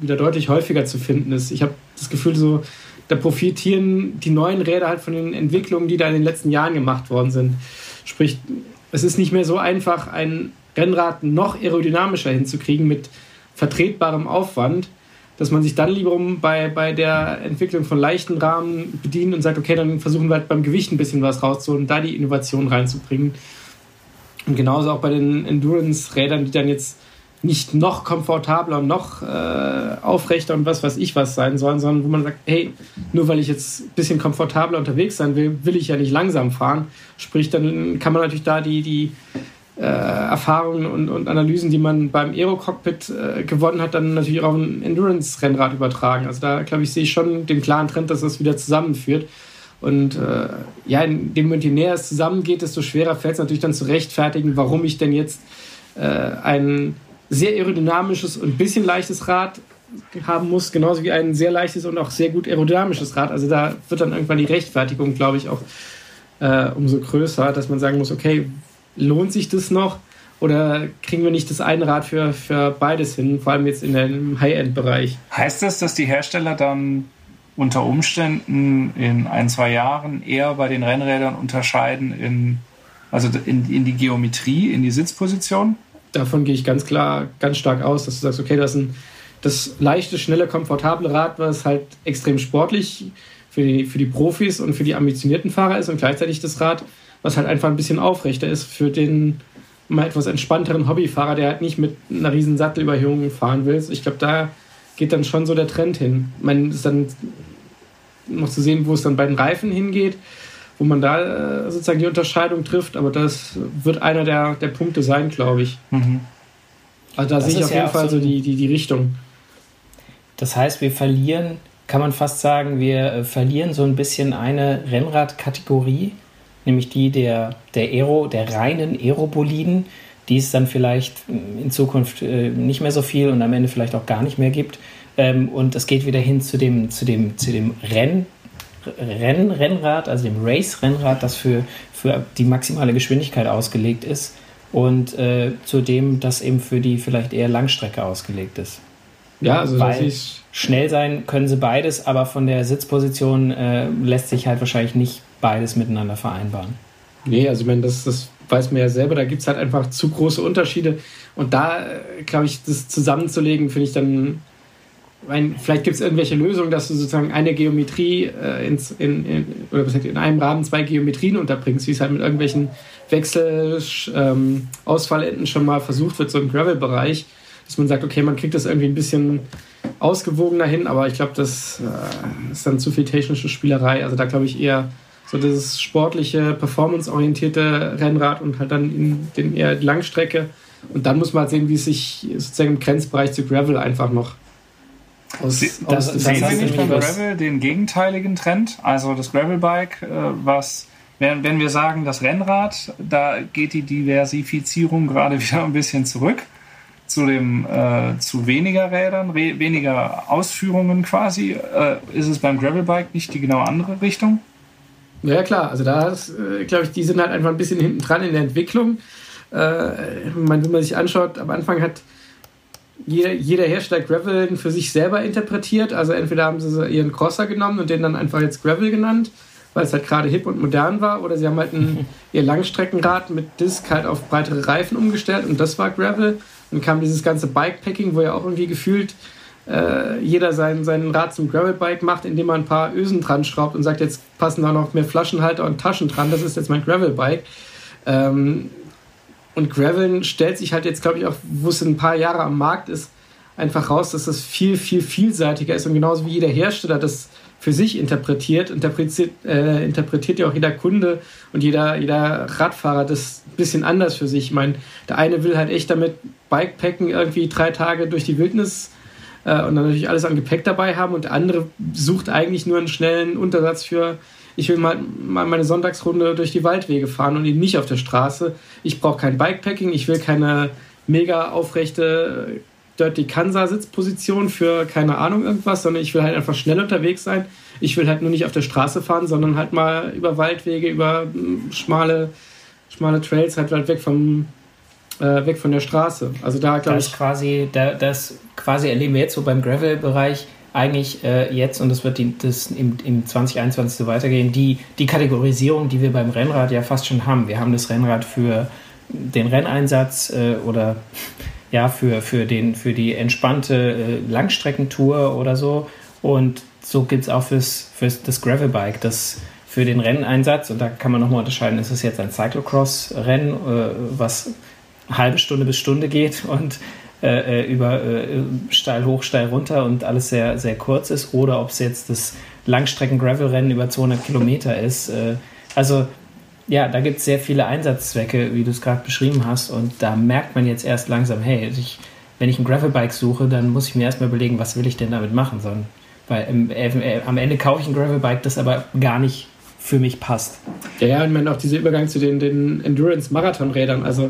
wieder deutlich häufiger zu finden ist. Ich habe das Gefühl, so da profitieren die neuen Räder halt von den Entwicklungen, die da in den letzten Jahren gemacht worden sind. Sprich, es ist nicht mehr so einfach, ein Rennrad noch aerodynamischer hinzukriegen mit vertretbarem Aufwand, dass man sich dann lieber bei, bei der Entwicklung von leichten Rahmen bedient und sagt, okay, dann versuchen wir halt beim Gewicht ein bisschen was rauszuholen, da die Innovation reinzubringen. Und genauso auch bei den Endurance-Rädern, die dann jetzt nicht noch komfortabler noch äh, aufrechter und was weiß ich was sein sollen, sondern wo man sagt, hey, nur weil ich jetzt ein bisschen komfortabler unterwegs sein will, will ich ja nicht langsam fahren. Sprich, dann kann man natürlich da die, die äh, Erfahrungen und, und, Analysen, die man beim Aero-Cockpit äh, gewonnen hat, dann natürlich auch auf ein Endurance-Rennrad übertragen. Also da, glaube ich, sehe ich schon den klaren Trend, dass das wieder zusammenführt. Und äh, ja, in dem Moment, je näher es zusammengeht, desto schwerer fällt es natürlich dann zu rechtfertigen, warum ich denn jetzt äh, ein sehr aerodynamisches und ein bisschen leichtes Rad haben muss, genauso wie ein sehr leichtes und auch sehr gut aerodynamisches Rad. Also da wird dann irgendwann die Rechtfertigung, glaube ich, auch äh, umso größer, dass man sagen muss, okay, lohnt sich das noch? Oder kriegen wir nicht das eine Rad für, für beides hin, vor allem jetzt in dem High-End-Bereich? Heißt das, dass die Hersteller dann unter Umständen in ein, zwei Jahren eher bei den Rennrädern unterscheiden in, also in, in die Geometrie, in die Sitzposition? Davon gehe ich ganz klar, ganz stark aus, dass du sagst, okay, das ist ein, das leichte, schnelle, komfortable Rad, was halt extrem sportlich für die, für die Profis und für die ambitionierten Fahrer ist und gleichzeitig das Rad, was halt einfach ein bisschen aufrechter ist für den mal etwas entspannteren Hobbyfahrer, der halt nicht mit einer riesen Sattelüberhöhung fahren will. Ich glaube, da geht dann schon so der Trend hin. Ich meine, ist dann noch zu sehen, wo es dann bei den Reifen hingeht, wo man da äh, sozusagen die Unterscheidung trifft, aber das wird einer der, der Punkte sein, glaube ich. Mhm. Also da das sehe ich auf jeden ja Fall so die, die, die Richtung. Das heißt, wir verlieren, kann man fast sagen, wir äh, verlieren so ein bisschen eine Rennradkategorie nämlich die der, der Aero, der reinen Aeroboliden, die es dann vielleicht in Zukunft äh, nicht mehr so viel und am Ende vielleicht auch gar nicht mehr gibt. Ähm, und es geht wieder hin zu dem, zu dem, zu dem Renn, Renn, Rennrad, also dem Race-Rennrad, das für, für die maximale Geschwindigkeit ausgelegt ist und äh, zu dem, das eben für die vielleicht eher Langstrecke ausgelegt ist. Ja, also Weil schnell sein können sie beides, aber von der Sitzposition äh, lässt sich halt wahrscheinlich nicht beides miteinander vereinbaren. Nee, also ich meine, das, das weiß man ja selber, da gibt es halt einfach zu große Unterschiede. Und da, äh, glaube ich, das zusammenzulegen, finde ich dann, meine, vielleicht gibt es irgendwelche Lösungen, dass du sozusagen eine Geometrie äh, ins, in, in, oder in einem Rahmen zwei Geometrien unterbringst, wie es halt mit irgendwelchen Wechsel-Ausfallenden ähm, schon mal versucht wird, so im Gravel-Bereich, dass man sagt, okay, man kriegt das irgendwie ein bisschen ausgewogener hin, aber ich glaube, das äh, ist dann zu viel technische Spielerei. Also da glaube ich eher so das sportliche, performanceorientierte Rennrad und halt dann in den eher Langstrecke. Und dann muss man halt sehen, wie es sich sozusagen im Grenzbereich zu Gravel einfach noch aus, Sie, das, aus Sehen Sie nicht beim Gravel den gegenteiligen Trend? Also das Gravelbike, äh, was, wenn, wenn wir sagen, das Rennrad, da geht die Diversifizierung gerade wieder ein bisschen zurück zu dem äh, zu weniger Rädern, weniger Ausführungen quasi. Äh, ist es beim Gravelbike nicht die genau andere Richtung? Ja, klar. Also da äh, glaube ich, die sind halt einfach ein bisschen hinten dran in der Entwicklung. Äh, man, wenn man sich anschaut, am Anfang hat jeder, jeder Hersteller Gravel für sich selber interpretiert. Also entweder haben sie ihren Crosser genommen und den dann einfach jetzt Gravel genannt, weil es halt gerade hip und modern war, oder sie haben halt ein, ihr Langstreckenrad mit Disc halt auf breitere Reifen umgestellt und das war Gravel. Dann kam dieses ganze Bikepacking, wo ja auch irgendwie gefühlt äh, jeder sein, sein Rad zum Gravelbike macht, indem man ein paar Ösen dran schraubt und sagt, jetzt passen da noch mehr Flaschenhalter und Taschen dran, das ist jetzt mein Gravelbike. Ähm, und Graveln stellt sich halt jetzt, glaube ich, auch, wo es ein paar Jahre am Markt ist, einfach raus, dass das viel, viel vielseitiger ist und genauso wie jeder Hersteller das für sich interpretiert, interpretiert, äh, interpretiert ja auch jeder Kunde und jeder, jeder Radfahrer das ein bisschen anders für sich. Ich meine, der eine will halt echt damit Bikepacken irgendwie drei Tage durch die Wildnis äh, und dann natürlich alles an Gepäck dabei haben und der andere sucht eigentlich nur einen schnellen Untersatz für ich will mal, mal meine Sonntagsrunde durch die Waldwege fahren und eben nicht auf der Straße. Ich brauche kein Bikepacking, ich will keine mega aufrechte Dirty Kansa Sitzposition für keine Ahnung irgendwas, sondern ich will halt einfach schnell unterwegs sein. Ich will halt nur nicht auf der Straße fahren, sondern halt mal über Waldwege, über hm, schmale, schmale Trails, halt, halt weg vom äh, weg von der Straße. Also da glaube ich. Quasi, da, das quasi erleben wir jetzt so beim Gravel-Bereich eigentlich äh, jetzt, und das wird die, das im, im 2021 so weitergehen, die, die Kategorisierung, die wir beim Rennrad ja fast schon haben. Wir haben das Rennrad für den Renneinsatz äh, oder ja, für, für, den, für die entspannte äh, Langstreckentour oder so. Und so gibt es auch fürs, fürs das Gravelbike, das für den Renneinsatz, und da kann man nochmal unterscheiden, ist es jetzt ein Cyclocross-Rennen, äh, was halbe Stunde bis Stunde geht und äh, äh, über äh, steil hoch, steil runter und alles sehr, sehr kurz ist oder ob es jetzt das Langstrecken-Gravel-Rennen über 200 Kilometer ist. Äh, also ja, da gibt es sehr viele Einsatzzwecke, wie du es gerade beschrieben hast und da merkt man jetzt erst langsam, hey, ich, wenn ich ein Gravelbike suche, dann muss ich mir erstmal überlegen, was will ich denn damit machen, sondern weil im, äh, am Ende kaufe ich ein Gravelbike, das aber gar nicht für mich passt. Ja, ja, und man auch dieser Übergang zu den, den Endurance-Marathon-Rädern, also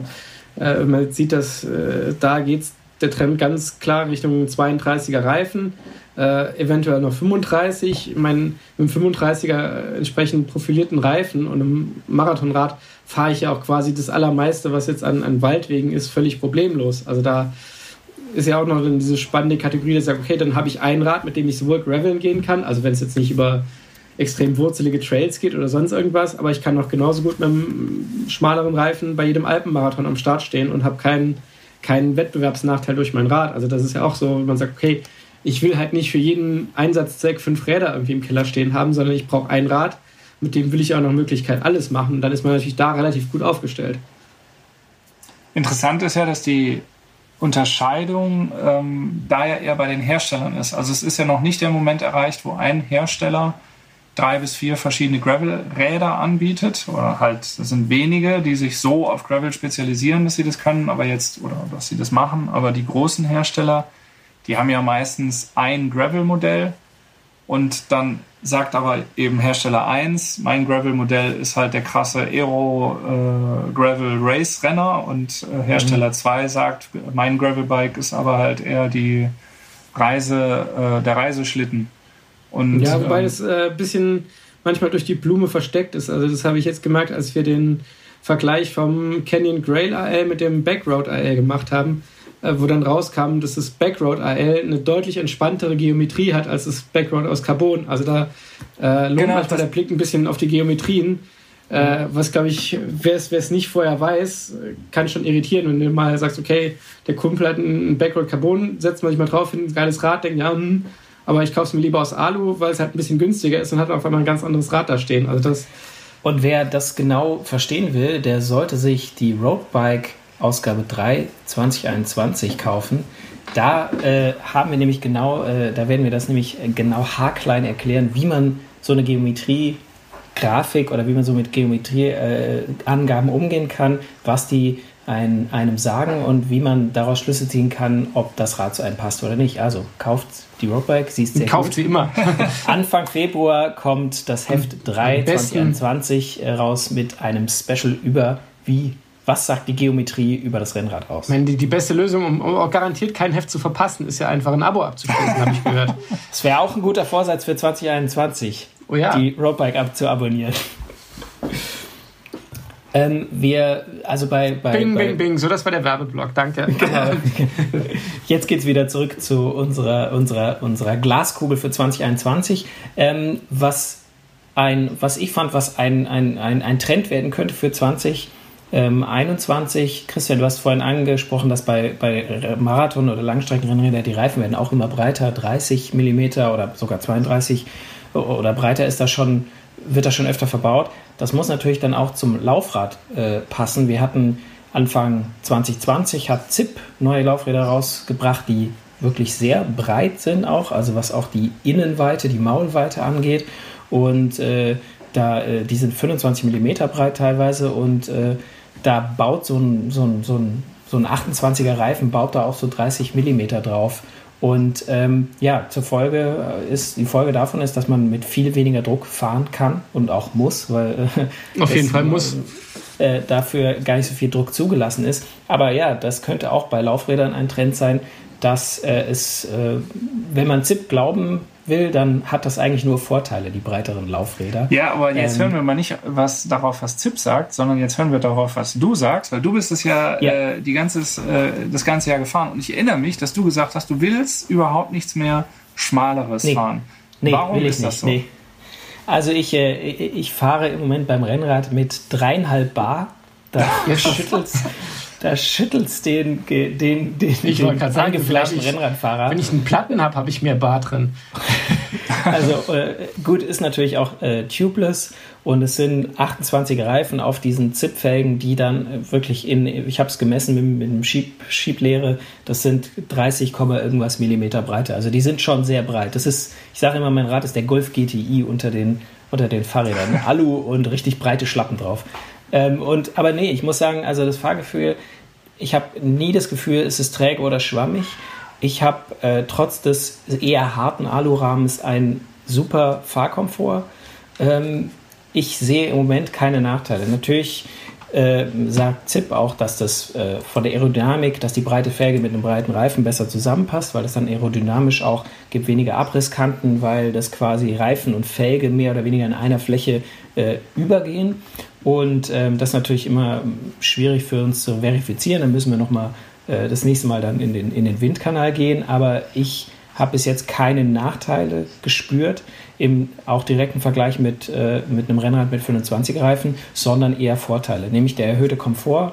äh, man sieht, dass äh, da geht der Trend ganz klar Richtung 32er Reifen, äh, eventuell noch 35. Ich meine, mit einem 35er entsprechend profilierten Reifen und einem Marathonrad fahre ich ja auch quasi das Allermeiste, was jetzt an, an Waldwegen ist, völlig problemlos. Also da ist ja auch noch diese spannende Kategorie, dass ich sage, okay, dann habe ich ein Rad, mit dem ich sowohl graveln gehen kann, also wenn es jetzt nicht über extrem wurzelige Trails geht oder sonst irgendwas, aber ich kann noch genauso gut mit einem schmaleren Reifen bei jedem Alpenmarathon am Start stehen und habe keinen, keinen Wettbewerbsnachteil durch mein Rad. Also das ist ja auch so, wenn man sagt, okay, ich will halt nicht für jeden Einsatzzweck fünf Räder irgendwie im Keller stehen haben, sondern ich brauche ein Rad, mit dem will ich auch noch Möglichkeit alles machen. Und dann ist man natürlich da relativ gut aufgestellt. Interessant ist ja, dass die Unterscheidung ähm, da ja eher bei den Herstellern ist. Also es ist ja noch nicht der Moment erreicht, wo ein Hersteller drei bis vier verschiedene Gravel-Räder anbietet. Oder halt, das sind wenige, die sich so auf Gravel spezialisieren, dass sie das können, aber jetzt, oder dass sie das machen. Aber die großen Hersteller, die haben ja meistens ein Gravel-Modell und dann sagt aber eben Hersteller 1, mein Gravel-Modell ist halt der krasse Aero äh, Gravel Race Renner und äh, Hersteller 2 mhm. sagt, mein Gravel-Bike ist aber halt eher die Reise, äh, der Reiseschlitten. Und, ja, wobei ähm, das ein äh, bisschen manchmal durch die Blume versteckt ist. Also das habe ich jetzt gemerkt, als wir den Vergleich vom Canyon Grail AL mit dem Backroad AL gemacht haben, äh, wo dann rauskam, dass das Backroad AL eine deutlich entspanntere Geometrie hat als das Backroad aus Carbon. Also da äh, lohnt genau, manchmal der Blick ein bisschen auf die Geometrien. Äh, was glaube ich, wer es nicht vorher weiß, kann schon irritieren, wenn du mal sagst, okay, der Kumpel hat ein Backroad Carbon, setzt man sich mal drauf, ein geiles Rad, denkt, ja, hm, aber ich kaufe es mir lieber aus Alu, weil es halt ein bisschen günstiger ist und hat auf einmal ein ganz anderes Rad da stehen. Also das und wer das genau verstehen will, der sollte sich die Roadbike Ausgabe 3 2021 kaufen. Da äh, haben wir nämlich genau, äh, da werden wir das nämlich genau haarklein erklären, wie man so eine Geometrie Grafik oder wie man so mit Geometrieangaben äh, umgehen kann, was die ein, einem sagen und wie man daraus Schlüsse ziehen kann, ob das Rad zu einem passt oder nicht. Also kauft die Roadbike, sie ist sehr Kauft gut. sie immer. Anfang Februar kommt das Heft 3 2021 äh, raus mit einem Special über wie was sagt die Geometrie über das Rennrad aus? Meine, die, die beste Lösung, um, um garantiert kein Heft zu verpassen, ist ja einfach ein Abo abzuschließen, habe ich gehört. Das wäre auch ein guter Vorsatz für 2021, oh ja. die Roadbike abzuabonnieren. Ähm, wir, also bei, bei. Bing, bei, bing, bing, so das war der Werbeblock, danke. Genau. Jetzt geht's wieder zurück zu unserer, unserer, unserer Glaskugel für 2021. Ähm, was, ein, was ich fand, was ein, ein, ein, ein Trend werden könnte für 2021. Christian, du hast vorhin angesprochen, dass bei, bei Marathon- oder Langstreckenrennrädern die Reifen werden auch immer breiter, 30 mm oder sogar 32 oder breiter ist das schon wird das schon öfter verbaut. Das muss natürlich dann auch zum Laufrad äh, passen. Wir hatten Anfang 2020 hat ZIP neue Laufräder rausgebracht, die wirklich sehr breit sind auch, also was auch die Innenweite, die Maulweite angeht. Und äh, da, äh, die sind 25 mm breit teilweise und äh, da baut so ein, so ein, so ein, so ein 28er Reifen, baut da auch so 30 mm drauf. Und ähm, ja, zur Folge äh, ist, die Folge davon ist, dass man mit viel weniger Druck fahren kann und auch muss, weil äh, auf jeden Fall muss. Äh, dafür gar nicht so viel Druck zugelassen ist. Aber ja, das könnte auch bei Laufrädern ein Trend sein, dass äh, es, äh, wenn man ZIP glauben will, dann hat das eigentlich nur Vorteile, die breiteren Laufräder. Ja, aber jetzt ähm, hören wir mal nicht was darauf, was Zip sagt, sondern jetzt hören wir darauf, was du sagst, weil du bist es ja, ja. Äh, die ganzes, äh, das ganze Jahr gefahren. Und ich erinnere mich, dass du gesagt hast, du willst überhaupt nichts mehr Schmaleres nee. fahren. Nee, Warum ist das so? Nee. Also ich, äh, ich fahre im Moment beim Rennrad mit dreieinhalb Bar. Da schüttelst, da schüttelst den, den, den, ich den angefleischten Rennradfahrer. Wenn ich einen Platten habe, habe ich mehr Bar drin. also äh, gut ist natürlich auch äh, tubeless und es sind 28 Reifen auf diesen Zipfelgen, die dann äh, wirklich in, ich habe es gemessen mit, mit dem Schieb, Schieblehre, das sind 30, irgendwas Millimeter Breite. Also die sind schon sehr breit. Das ist, ich sage immer, mein Rad ist der Golf GTI unter den, unter den Fahrrädern. Alu und richtig breite Schlappen drauf. Ähm, und, aber nee, ich muss sagen, also das Fahrgefühl, ich habe nie das Gefühl, es ist träge oder schwammig. Ich habe äh, trotz des eher harten Alurahmens einen super Fahrkomfort. Ähm, ich sehe im Moment keine Nachteile. Natürlich äh, sagt ZIP auch, dass das äh, von der Aerodynamik, dass die breite Felge mit einem breiten Reifen besser zusammenpasst, weil das dann aerodynamisch auch gibt weniger Abrisskanten, weil das quasi Reifen und Felge mehr oder weniger in einer Fläche äh, übergehen. Und ähm, das ist natürlich immer schwierig für uns zu verifizieren. Dann müssen wir nochmal äh, das nächste Mal dann in den, in den Windkanal gehen. Aber ich habe bis jetzt keine Nachteile gespürt, im auch direkten Vergleich mit, äh, mit einem Rennrad mit 25 Reifen, sondern eher Vorteile. Nämlich der erhöhte Komfort,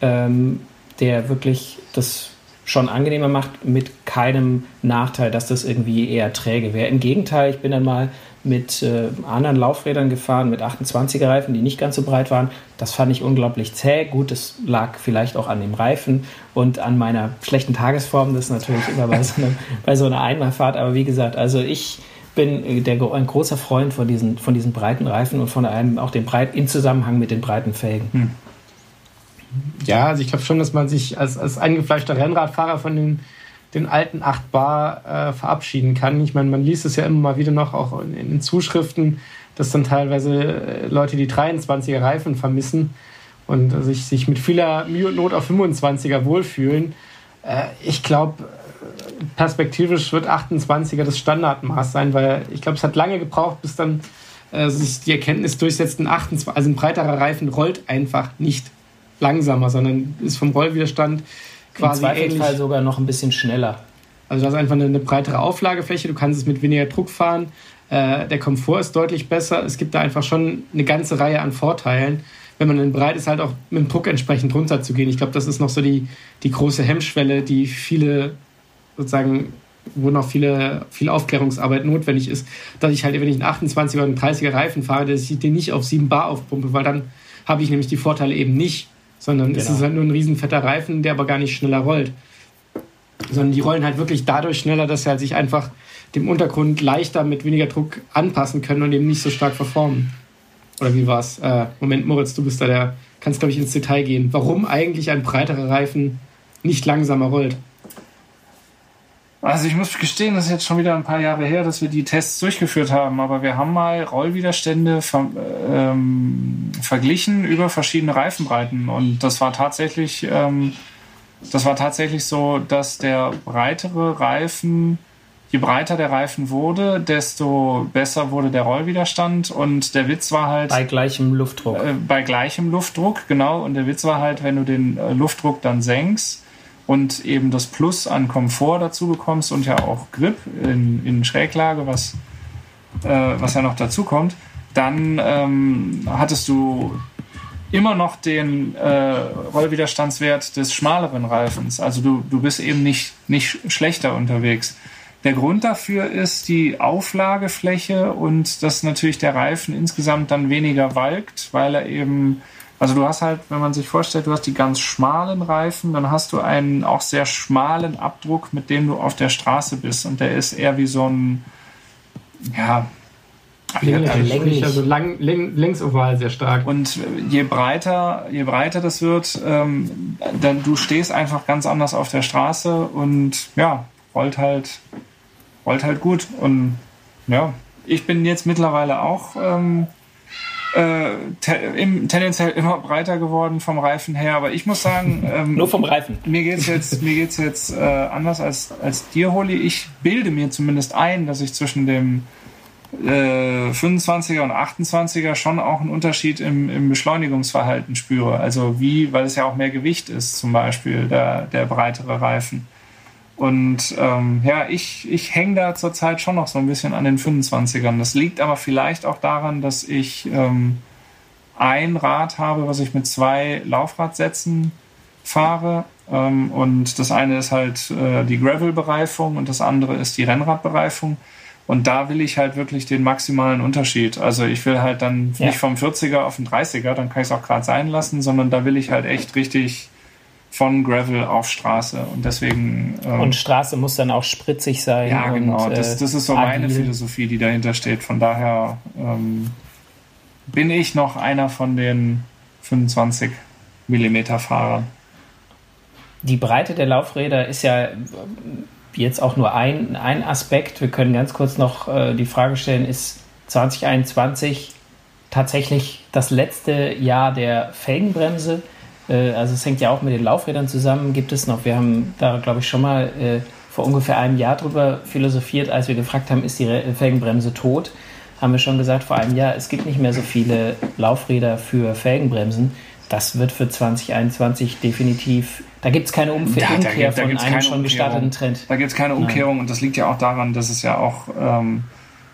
ähm, der wirklich das schon angenehmer macht, mit keinem Nachteil, dass das irgendwie eher träge wäre. Im Gegenteil, ich bin dann mal mit äh, anderen Laufrädern gefahren, mit 28er Reifen, die nicht ganz so breit waren. Das fand ich unglaublich zäh. Gut, das lag vielleicht auch an dem Reifen und an meiner schlechten Tagesform. Das ist natürlich immer bei so, einer, bei so einer Einmalfahrt. Aber wie gesagt, also ich bin äh, der, ein großer Freund von diesen, von diesen breiten Reifen und von einem auch den breit, in Zusammenhang mit den breiten Felgen. Hm. Ja, also ich glaube schon, dass man sich als, als eingefleischter Rennradfahrer von den den alten 8 Bar äh, verabschieden kann. Ich meine, man liest es ja immer mal wieder noch, auch in, in Zuschriften, dass dann teilweise äh, Leute die 23er Reifen vermissen und sich, sich mit vieler Mühe und Not auf 25er wohlfühlen. Äh, ich glaube, perspektivisch wird 28er das Standardmaß sein, weil ich glaube, es hat lange gebraucht, bis dann äh, sich die Erkenntnis durchsetzt, ein 28, also ein breiterer Reifen rollt einfach nicht langsamer, sondern ist vom Rollwiderstand quasi Im Zweifelsfall ähnlich. sogar noch ein bisschen schneller. Also du hast einfach eine, eine breitere Auflagefläche, du kannst es mit weniger Druck fahren, äh, der Komfort ist deutlich besser. Es gibt da einfach schon eine ganze Reihe an Vorteilen, wenn man dann bereit ist, halt auch mit dem Druck entsprechend runterzugehen. Ich glaube, das ist noch so die, die große Hemmschwelle, die viele sozusagen wo noch viele, viel Aufklärungsarbeit notwendig ist, dass ich halt, wenn ich einen 28er oder einen 30er Reifen fahre, dass ich den nicht auf 7 Bar aufpumpe, weil dann habe ich nämlich die Vorteile eben nicht sondern genau. es ist halt nur ein riesen fetter Reifen, der aber gar nicht schneller rollt. Sondern die rollen halt wirklich dadurch schneller, dass sie halt sich einfach dem Untergrund leichter mit weniger Druck anpassen können und eben nicht so stark verformen. Oder wie war's? Äh, Moment, Moritz, du bist da der, kannst glaube ich ins Detail gehen. Warum eigentlich ein breiterer Reifen nicht langsamer rollt? Also ich muss gestehen, das ist jetzt schon wieder ein paar Jahre her, dass wir die Tests durchgeführt haben, aber wir haben mal Rollwiderstände ver ähm, verglichen über verschiedene Reifenbreiten und das war tatsächlich, ähm, das war tatsächlich so, dass der breitere Reifen, je breiter der Reifen wurde, desto besser wurde der Rollwiderstand und der Witz war halt bei gleichem Luftdruck. Äh, bei gleichem Luftdruck, genau. Und der Witz war halt, wenn du den äh, Luftdruck dann senkst und eben das Plus an Komfort dazu bekommst und ja auch Grip in, in Schräglage, was, äh, was ja noch dazu kommt, dann ähm, hattest du immer noch den äh, Rollwiderstandswert des schmaleren Reifens. Also du, du bist eben nicht, nicht schlechter unterwegs. Der Grund dafür ist die Auflagefläche und dass natürlich der Reifen insgesamt dann weniger walkt, weil er eben also du hast halt, wenn man sich vorstellt, du hast die ganz schmalen Reifen, dann hast du einen auch sehr schmalen Abdruck, mit dem du auf der Straße bist. Und der ist eher wie so ein, ja, länglich, also lang, längsoval sehr stark. Und je breiter, je breiter das wird, ähm, dann du stehst einfach ganz anders auf der Straße und ja, rollt halt, rollt halt gut. Und ja, ich bin jetzt mittlerweile auch ähm, äh, im, tendenziell immer breiter geworden vom Reifen her. Aber ich muss sagen, ähm, nur vom Reifen. Mir geht's jetzt, mir geht's jetzt äh, anders als als dir, Holly. Ich bilde mir zumindest ein, dass ich zwischen dem äh, 25er und 28er schon auch einen Unterschied im, im Beschleunigungsverhalten spüre. Also wie, weil es ja auch mehr Gewicht ist, zum Beispiel der, der breitere Reifen. Und ähm, ja, ich, ich hänge da zurzeit schon noch so ein bisschen an den 25ern. Das liegt aber vielleicht auch daran, dass ich ähm, ein Rad habe, was ich mit zwei Laufradsätzen fahre. Ähm, und das eine ist halt äh, die Gravel-Bereifung und das andere ist die Rennradbereifung. Und da will ich halt wirklich den maximalen Unterschied. Also ich will halt dann ja. nicht vom 40er auf den 30er, dann kann ich es auch gerade sein lassen, sondern da will ich halt echt richtig von Gravel auf Straße. Und deswegen. Ähm, und Straße muss dann auch spritzig sein. Ja, genau. Und, das, das, ist so agil. meine Philosophie, die dahinter steht. Von daher ähm, bin ich noch einer von den 25 Millimeter Fahrern. Die Breite der Laufräder ist ja jetzt auch nur ein, ein Aspekt. Wir können ganz kurz noch äh, die Frage stellen, ist 2021 tatsächlich das letzte Jahr der Felgenbremse? Äh, also es hängt ja auch mit den Laufrädern zusammen. Gibt es noch, wir haben da, glaube ich, schon mal äh, vor ungefähr einem Jahr drüber philosophiert, als wir gefragt haben, ist die Felgenbremse tot? Haben wir schon gesagt vor einem Jahr, es gibt nicht mehr so viele Laufräder für Felgenbremsen. Das wird für 2021 definitiv, da gibt es keine Umkehr, da, da gibt, von einem schon gestarteten Trend. Da gibt es keine Umkehrung Nein. und das liegt ja auch daran, dass es ja auch ähm,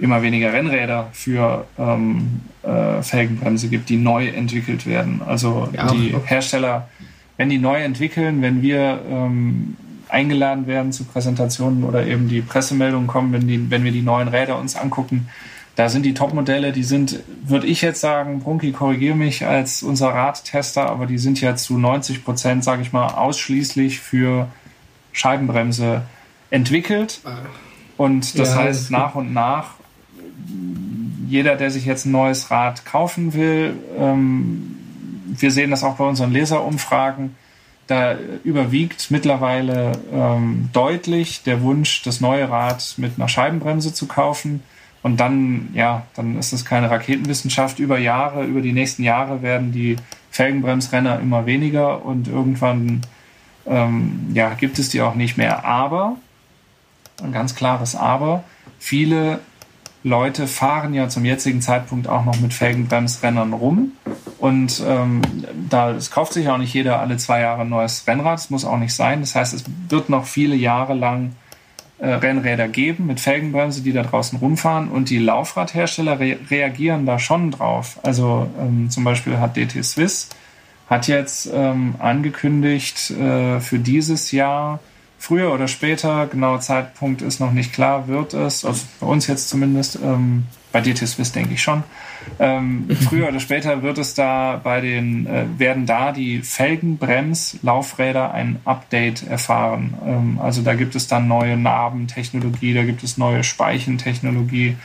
immer weniger Rennräder für ähm, äh, Felgenbremse gibt, die neu entwickelt werden. Also ja, die Hersteller, wenn die neu entwickeln, wenn wir ähm, eingeladen werden zu Präsentationen oder eben die Pressemeldungen kommen, wenn, die, wenn wir die neuen Räder uns angucken, da sind die Top-Modelle, die sind, würde ich jetzt sagen, Brunki, korrigiere mich als unser Radtester, aber die sind ja zu 90 Prozent, sage ich mal, ausschließlich für Scheibenbremse entwickelt. Ah. Und das ja, heißt, das nach und nach, jeder, der sich jetzt ein neues Rad kaufen will, ähm, wir sehen das auch bei unseren Leserumfragen, da überwiegt mittlerweile ähm, deutlich der Wunsch, das neue Rad mit einer Scheibenbremse zu kaufen und dann, ja, dann ist es keine Raketenwissenschaft. Über Jahre, über die nächsten Jahre werden die Felgenbremsrenner immer weniger und irgendwann ähm, ja, gibt es die auch nicht mehr. Aber, ein ganz klares Aber, viele Leute fahren ja zum jetzigen Zeitpunkt auch noch mit Felgenbremsrennern rum. Und ähm, da es kauft sich auch nicht jeder alle zwei Jahre ein neues Rennrad. Das muss auch nicht sein. Das heißt, es wird noch viele Jahre lang äh, Rennräder geben mit Felgenbremse, die da draußen rumfahren und die Laufradhersteller re reagieren da schon drauf. Also ähm, zum Beispiel hat DT Swiss hat jetzt ähm, angekündigt äh, für dieses Jahr früher oder später, genauer Zeitpunkt ist noch nicht klar, wird es, also bei uns jetzt zumindest, ähm, bei DT Swiss denke ich schon, ähm, früher oder später wird es da bei den, äh, werden da die Felgenbrems-Laufräder ein Update erfahren. Ähm, also da gibt es dann neue Narbentechnologie, da gibt es neue Speichentechnologie.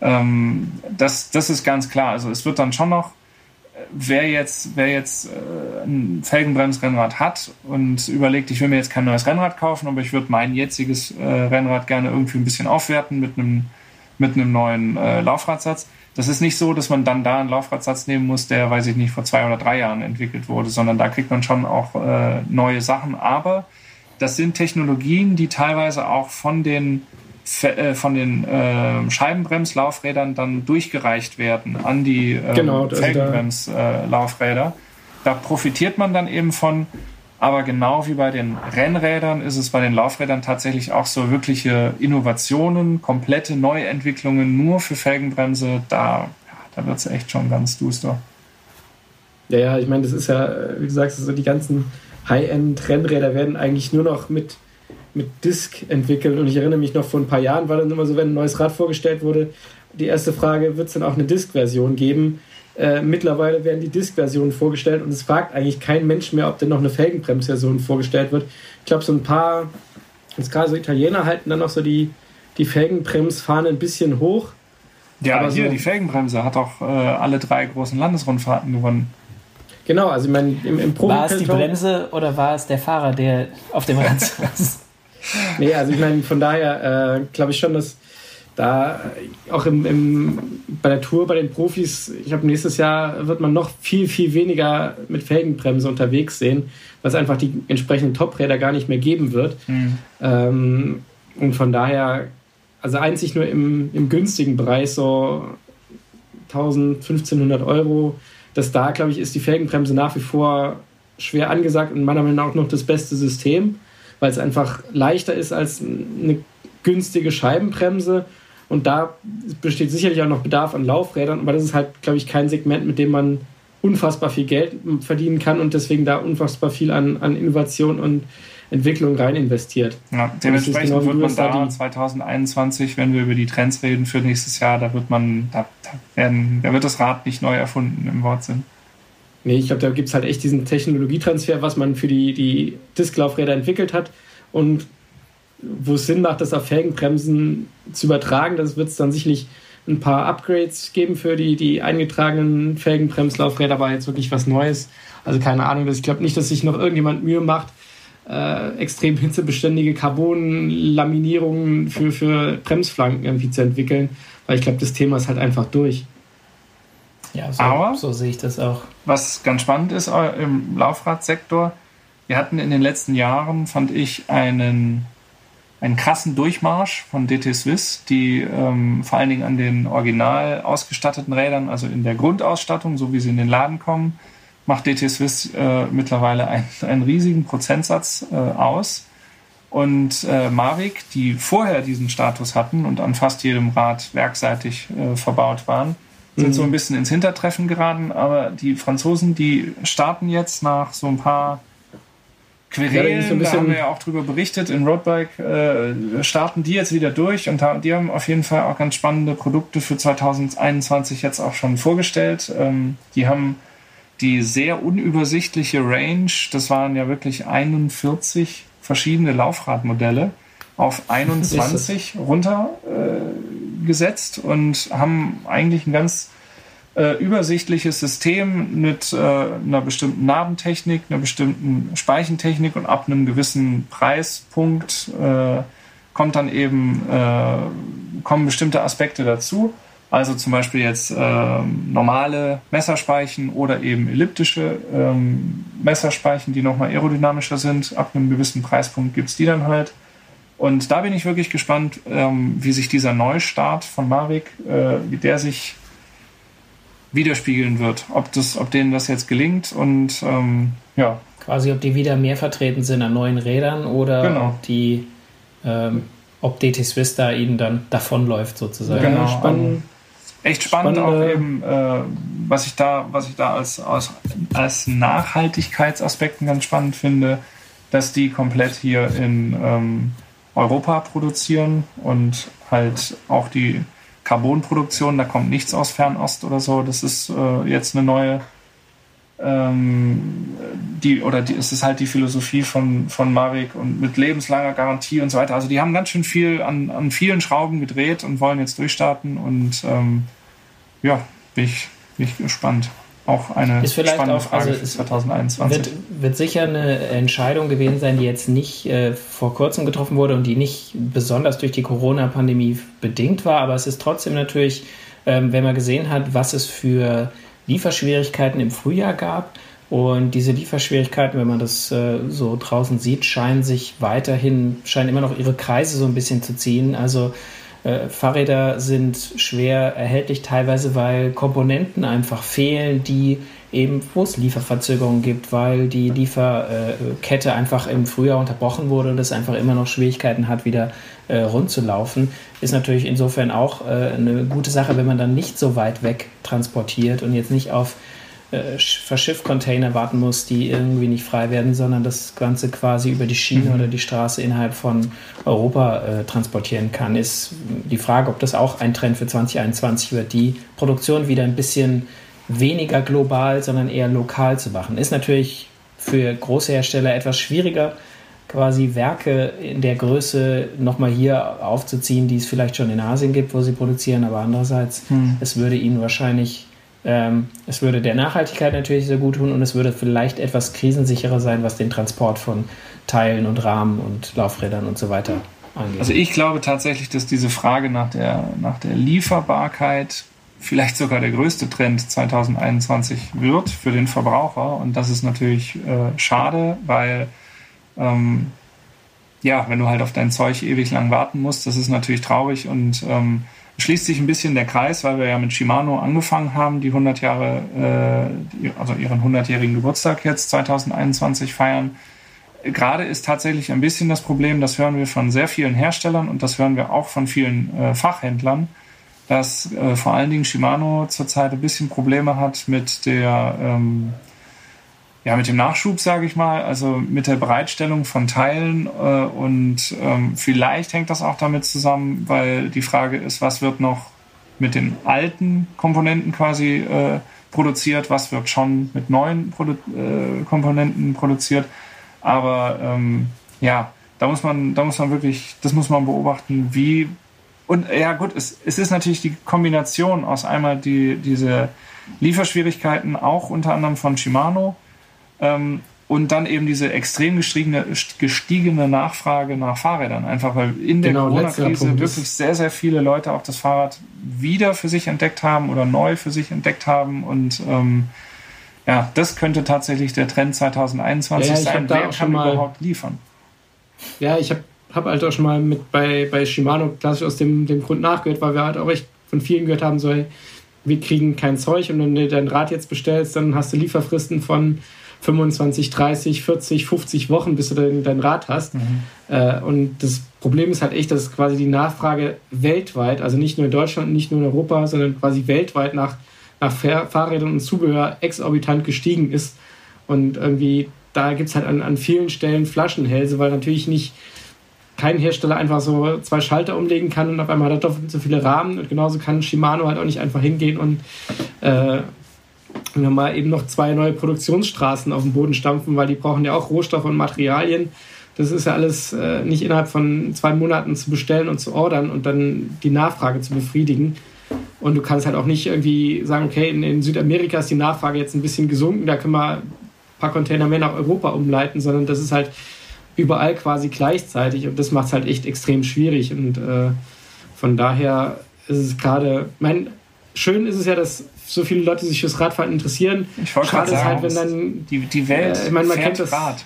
Ähm, das, das ist ganz klar. Also es wird dann schon noch wer jetzt, wer jetzt äh, ein Felgenbremsrennrad hat und überlegt, ich will mir jetzt kein neues Rennrad kaufen, aber ich würde mein jetziges äh, Rennrad gerne irgendwie ein bisschen aufwerten mit einem, mit einem neuen äh, Laufradsatz. Das ist nicht so, dass man dann da einen Laufradsatz nehmen muss, der, weiß ich nicht, vor zwei oder drei Jahren entwickelt wurde, sondern da kriegt man schon auch neue Sachen. Aber das sind Technologien, die teilweise auch von den von den äh, Scheibenbremslaufrädern dann durchgereicht werden an die äh, genau, also Felgenbremslaufräder. Da, da profitiert man dann eben von. Aber genau wie bei den Rennrädern ist es bei den Laufrädern tatsächlich auch so wirkliche Innovationen, komplette Neuentwicklungen nur für Felgenbremse. Da, da wird es echt schon ganz duster. Ja, ja, ich meine, das ist ja, wie du sagst, so die ganzen High-End-Rennräder werden eigentlich nur noch mit mit Disk entwickelt. Und ich erinnere mich noch vor ein paar Jahren war dann immer so, wenn ein neues Rad vorgestellt wurde, die erste Frage, wird es dann auch eine Disk-Version geben? Äh, mittlerweile werden die Disk-Versionen vorgestellt und es fragt eigentlich kein Mensch mehr, ob denn noch eine Felgenbremsversion vorgestellt wird. Ich glaube, so ein paar, jetzt gerade so Italiener halten dann noch so die, die Felgenbremsfahne ein bisschen hoch. Ja, aber hier, so, die Felgenbremse hat auch äh, alle drei großen Landesrundfahrten gewonnen. Genau, also ich meine, im, im War es die Bremse oder war es der Fahrer, der auf dem Rad saß? Nee, also ich meine, von daher äh, glaube ich schon, dass, da auch im, im, bei der Tour, bei den Profis, ich glaube, nächstes Jahr wird man noch viel, viel weniger mit Felgenbremse unterwegs sehen, weil es einfach die entsprechenden Topräder gar nicht mehr geben wird. Mhm. Ähm, und von daher, also einzig nur im, im günstigen Bereich, so 1000, 1500 Euro, dass da, glaube ich, ist die Felgenbremse nach wie vor schwer angesagt und meiner Meinung nach auch noch das beste System, weil es einfach leichter ist als eine günstige Scheibenbremse und da besteht sicherlich auch noch Bedarf an Laufrädern, aber das ist halt, glaube ich, kein Segment, mit dem man unfassbar viel Geld verdienen kann und deswegen da unfassbar viel an, an Innovation und Entwicklung rein investiert. Ja, dementsprechend genau, wird man da 2021, wenn wir über die Trends reden für nächstes Jahr, da wird man, da, da, werden, da wird das Rad nicht neu erfunden im Wortsinn. Nee, ich glaube, da gibt es halt echt diesen Technologietransfer, was man für die, die Disklaufräder entwickelt hat. Und wo es Sinn macht, das auf Felgenbremsen zu übertragen. Das wird es dann sicherlich ein paar Upgrades geben für die, die eingetragenen Felgenbremslaufräder, aber jetzt wirklich was Neues. Also keine Ahnung, ich glaube nicht, dass sich noch irgendjemand Mühe macht, äh, extrem hitzebeständige Carbon-Laminierungen für, für Bremsflanken irgendwie zu entwickeln, weil ich glaube, das Thema ist halt einfach durch. Ja, so, aber so sehe ich das auch. Was ganz spannend ist äh, im Laufradsektor, wir hatten in den letzten Jahren, fand ich, einen einen krassen Durchmarsch von DT Swiss, die ähm, vor allen Dingen an den original ausgestatteten Rädern, also in der Grundausstattung, so wie sie in den Laden kommen, macht DT Swiss äh, mittlerweile ein, einen riesigen Prozentsatz äh, aus. Und äh, Mavic, die vorher diesen Status hatten und an fast jedem Rad werkseitig äh, verbaut waren, sind mhm. so ein bisschen ins Hintertreffen geraten. Aber die Franzosen, die starten jetzt nach so ein paar Querelen, so da haben wir ja auch drüber berichtet, in Roadbike äh, starten die jetzt wieder durch und die haben auf jeden Fall auch ganz spannende Produkte für 2021 jetzt auch schon vorgestellt. Ähm, die haben die sehr unübersichtliche Range, das waren ja wirklich 41 verschiedene Laufradmodelle, auf 21 runtergesetzt äh, und haben eigentlich ein ganz äh, übersichtliches System mit äh, einer bestimmten Narbentechnik, einer bestimmten Speichentechnik und ab einem gewissen Preispunkt äh, kommt dann eben äh, kommen bestimmte Aspekte dazu. Also zum Beispiel jetzt äh, normale Messerspeichen oder eben elliptische ähm, Messerspeichen, die nochmal aerodynamischer sind. Ab einem gewissen Preispunkt gibt's die dann halt. Und da bin ich wirklich gespannt, ähm, wie sich dieser Neustart von Mavic, äh, wie der sich widerspiegeln wird, ob, das, ob denen das jetzt gelingt und ähm, ja. Quasi, ob die wieder mehr vertreten sind an neuen Rädern oder genau. ob die ähm, ob DT Swiss da ihnen dann davonläuft sozusagen. Genau, spannend. Echt spannend Spannende. auch eben, äh, was ich da, was ich da als, als, als Nachhaltigkeitsaspekten ganz spannend finde, dass die komplett hier in ähm, Europa produzieren und halt auch die Carbonproduktion, da kommt nichts aus Fernost oder so. Das ist äh, jetzt eine neue, ähm, die, oder die, es ist halt die Philosophie von, von Mavic und mit lebenslanger Garantie und so weiter. Also die haben ganz schön viel an, an vielen Schrauben gedreht und wollen jetzt durchstarten und ähm, ja, bin ich, bin ich gespannt auch eine ist vielleicht spannende auch, Frage also für 2021. Wird, wird, sicher eine Entscheidung gewesen sein, die jetzt nicht äh, vor kurzem getroffen wurde und die nicht besonders durch die Corona-Pandemie bedingt war, aber es ist trotzdem natürlich, ähm, wenn man gesehen hat, was es für Lieferschwierigkeiten im Frühjahr gab. Und diese Lieferschwierigkeiten, wenn man das äh, so draußen sieht, scheinen sich weiterhin, scheinen immer noch ihre Kreise so ein bisschen zu ziehen. Also äh, Fahrräder sind schwer erhältlich, teilweise weil Komponenten einfach fehlen, die eben, wo es Lieferverzögerungen gibt, weil die Lieferkette einfach im Frühjahr unterbrochen wurde und es einfach immer noch Schwierigkeiten hat, wieder äh, rund zu laufen. Ist natürlich insofern auch äh, eine gute Sache, wenn man dann nicht so weit weg transportiert und jetzt nicht auf äh, Verschiffcontainer warten muss, die irgendwie nicht frei werden, sondern das Ganze quasi über die Schiene mhm. oder die Straße innerhalb von Europa äh, transportieren kann, ist die Frage, ob das auch ein Trend für 2021 wird, die Produktion wieder ein bisschen weniger global, sondern eher lokal zu machen. Ist natürlich für große Hersteller etwas schwieriger, quasi Werke in der Größe nochmal hier aufzuziehen, die es vielleicht schon in Asien gibt, wo sie produzieren, aber andererseits, hm. es würde ihnen wahrscheinlich ähm, es würde der Nachhaltigkeit natürlich sehr gut tun und es würde vielleicht etwas krisensicherer sein, was den Transport von Teilen und Rahmen und Laufrädern und so weiter angeht. Also ich glaube tatsächlich, dass diese Frage nach der, nach der Lieferbarkeit vielleicht sogar der größte Trend 2021 wird für den Verbraucher. Und das ist natürlich äh, schade, weil ähm, ja, wenn du halt auf dein Zeug ewig lang warten musst, das ist natürlich traurig und ähm, schließt sich ein bisschen der Kreis, weil wir ja mit Shimano angefangen haben, die 100 Jahre, äh, also ihren 100-jährigen Geburtstag jetzt 2021 feiern. Gerade ist tatsächlich ein bisschen das Problem, das hören wir von sehr vielen Herstellern und das hören wir auch von vielen äh, Fachhändlern, dass äh, vor allen Dingen Shimano zurzeit ein bisschen Probleme hat mit der ähm, ja, mit dem Nachschub, sage ich mal, also mit der Bereitstellung von Teilen äh, und ähm, vielleicht hängt das auch damit zusammen, weil die Frage ist, was wird noch mit den alten Komponenten quasi äh, produziert, was wird schon mit neuen Produ äh, Komponenten produziert. Aber ähm, ja, da muss man, da muss man wirklich, das muss man beobachten, wie und ja gut, es, es ist natürlich die Kombination aus einmal die, diese Lieferschwierigkeiten auch unter anderem von Shimano ähm, und dann eben diese extrem gestiegene, gestiegene Nachfrage nach Fahrrädern. Einfach weil in der genau, Corona-Krise wirklich sehr, sehr viele Leute auch das Fahrrad wieder für sich entdeckt haben oder neu für sich entdeckt haben. Und ähm, ja, das könnte tatsächlich der Trend 2021 ja, sein. Wer kann mal, überhaupt liefern? Ja, ich habe hab halt auch schon mal mit bei, bei Shimano klassisch aus dem, dem Grund nachgehört, weil wir halt auch echt von vielen gehört haben, so, wir kriegen kein Zeug und wenn du dein Rad jetzt bestellst, dann hast du Lieferfristen von 25, 30, 40, 50 Wochen, bis du dein, dein Rad hast. Mhm. Äh, und das Problem ist halt echt, dass quasi die Nachfrage weltweit, also nicht nur in Deutschland, nicht nur in Europa, sondern quasi weltweit nach, nach Fahrrädern und Zubehör exorbitant gestiegen ist. Und irgendwie, da gibt es halt an, an vielen Stellen Flaschenhälse, weil natürlich nicht kein Hersteller einfach so zwei Schalter umlegen kann und auf einmal hat er doppelt so viele Rahmen und genauso kann Shimano halt auch nicht einfach hingehen und äh, mal eben noch zwei neue Produktionsstraßen auf den Boden stampfen, weil die brauchen ja auch Rohstoffe und Materialien. Das ist ja alles äh, nicht innerhalb von zwei Monaten zu bestellen und zu ordern und dann die Nachfrage zu befriedigen. Und du kannst halt auch nicht irgendwie sagen, okay, in, in Südamerika ist die Nachfrage jetzt ein bisschen gesunken, da können wir ein paar Container mehr nach Europa umleiten, sondern das ist halt überall quasi gleichzeitig und das macht es halt echt extrem schwierig. Und äh, von daher ist es gerade, mein, schön ist es ja, dass so viele Leute sich fürs Radfahren interessieren. Ich wollte Schade ist halt, wenn dann. Die, die Welt äh, ich meine, man kennt das, Rad.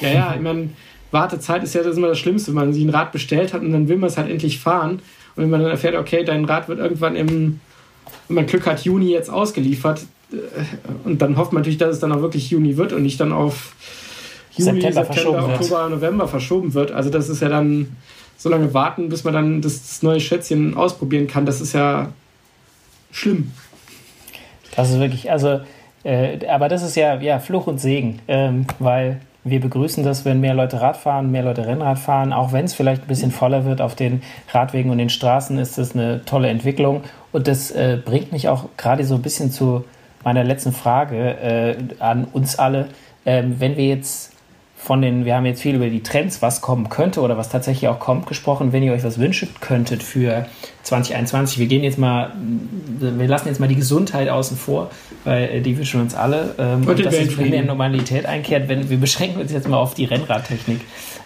Ja, ja, ich meine, Wartezeit ist ja das immer das Schlimmste, wenn man sich ein Rad bestellt hat und dann will man es halt endlich fahren. Und wenn man dann erfährt, okay, dein Rad wird irgendwann im, wenn man Glück hat, Juni jetzt ausgeliefert. Äh, und dann hofft man natürlich, dass es dann auch wirklich Juni wird und nicht dann auf Juli, September, September Oktober, wird. November verschoben wird. Also das ist ja dann so lange warten, bis man dann das neue Schätzchen ausprobieren kann. Das ist ja schlimm. Das ist wirklich, also, äh, aber das ist ja, ja Fluch und Segen, ähm, weil wir begrüßen das, wenn mehr Leute Rad fahren, mehr Leute Rennrad fahren, auch wenn es vielleicht ein bisschen voller wird auf den Radwegen und den Straßen, ist das eine tolle Entwicklung. Und das äh, bringt mich auch gerade so ein bisschen zu meiner letzten Frage äh, an uns alle. Ähm, wenn wir jetzt von den, wir haben jetzt viel über die Trends, was kommen könnte oder was tatsächlich auch kommt, gesprochen. Wenn ihr euch was wünschen könntet für 2021, wir gehen jetzt mal, wir lassen jetzt mal die Gesundheit außen vor, weil äh, die wünschen uns alle. Ähm, und, dass es mehr Normalität einkehrt, wenn wir beschränken uns jetzt mal auf die Rennradtechnik.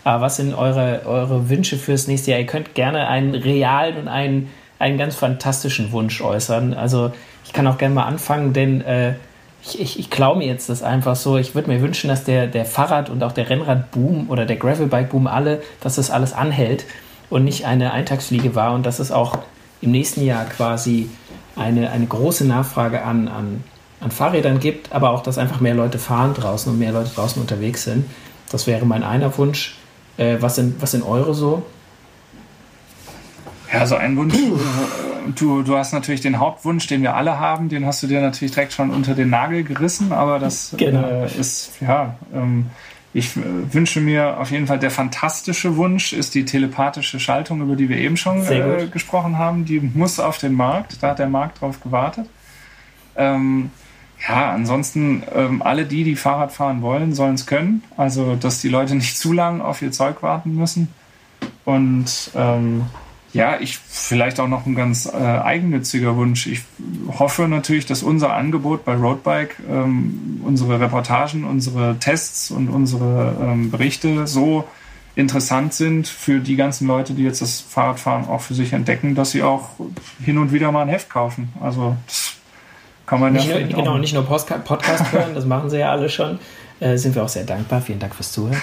Aber was sind eure, eure Wünsche fürs nächste Jahr? Ihr könnt gerne einen realen und einen, einen ganz fantastischen Wunsch äußern. Also ich kann auch gerne mal anfangen, denn äh, ich, ich, ich klaue mir jetzt das einfach so. Ich würde mir wünschen, dass der, der Fahrrad- und auch der Rennradboom oder der Gravelbike-Boom alle, dass das alles anhält und nicht eine Eintagsfliege war und dass es auch im nächsten Jahr quasi eine, eine große Nachfrage an, an, an Fahrrädern gibt, aber auch, dass einfach mehr Leute fahren draußen und mehr Leute draußen unterwegs sind. Das wäre mein einer Wunsch. Äh, was, sind, was sind eure so? Ja, so ein Wunsch. Du, du hast natürlich den Hauptwunsch, den wir alle haben, den hast du dir natürlich direkt schon unter den Nagel gerissen, aber das genau. äh, ist, ja, ähm, ich äh, wünsche mir auf jeden Fall der fantastische Wunsch ist die telepathische Schaltung, über die wir eben schon äh, gesprochen haben. Die muss auf den Markt, da hat der Markt drauf gewartet. Ähm, ja, ansonsten ähm, alle die, die Fahrrad fahren wollen, sollen es können. Also, dass die Leute nicht zu lang auf ihr Zeug warten müssen. Und ähm, ja, ich vielleicht auch noch ein ganz äh, eigennütziger Wunsch. Ich hoffe natürlich, dass unser Angebot bei Roadbike, ähm, unsere Reportagen, unsere Tests und unsere ähm, Berichte so interessant sind für die ganzen Leute, die jetzt das Fahrradfahren auch für sich entdecken, dass sie auch hin und wieder mal ein Heft kaufen. Also das kann man nicht ja nur, Genau, nicht nur Podcast hören, das machen sie ja alle schon. Äh, sind wir auch sehr dankbar. Vielen Dank fürs Zuhören.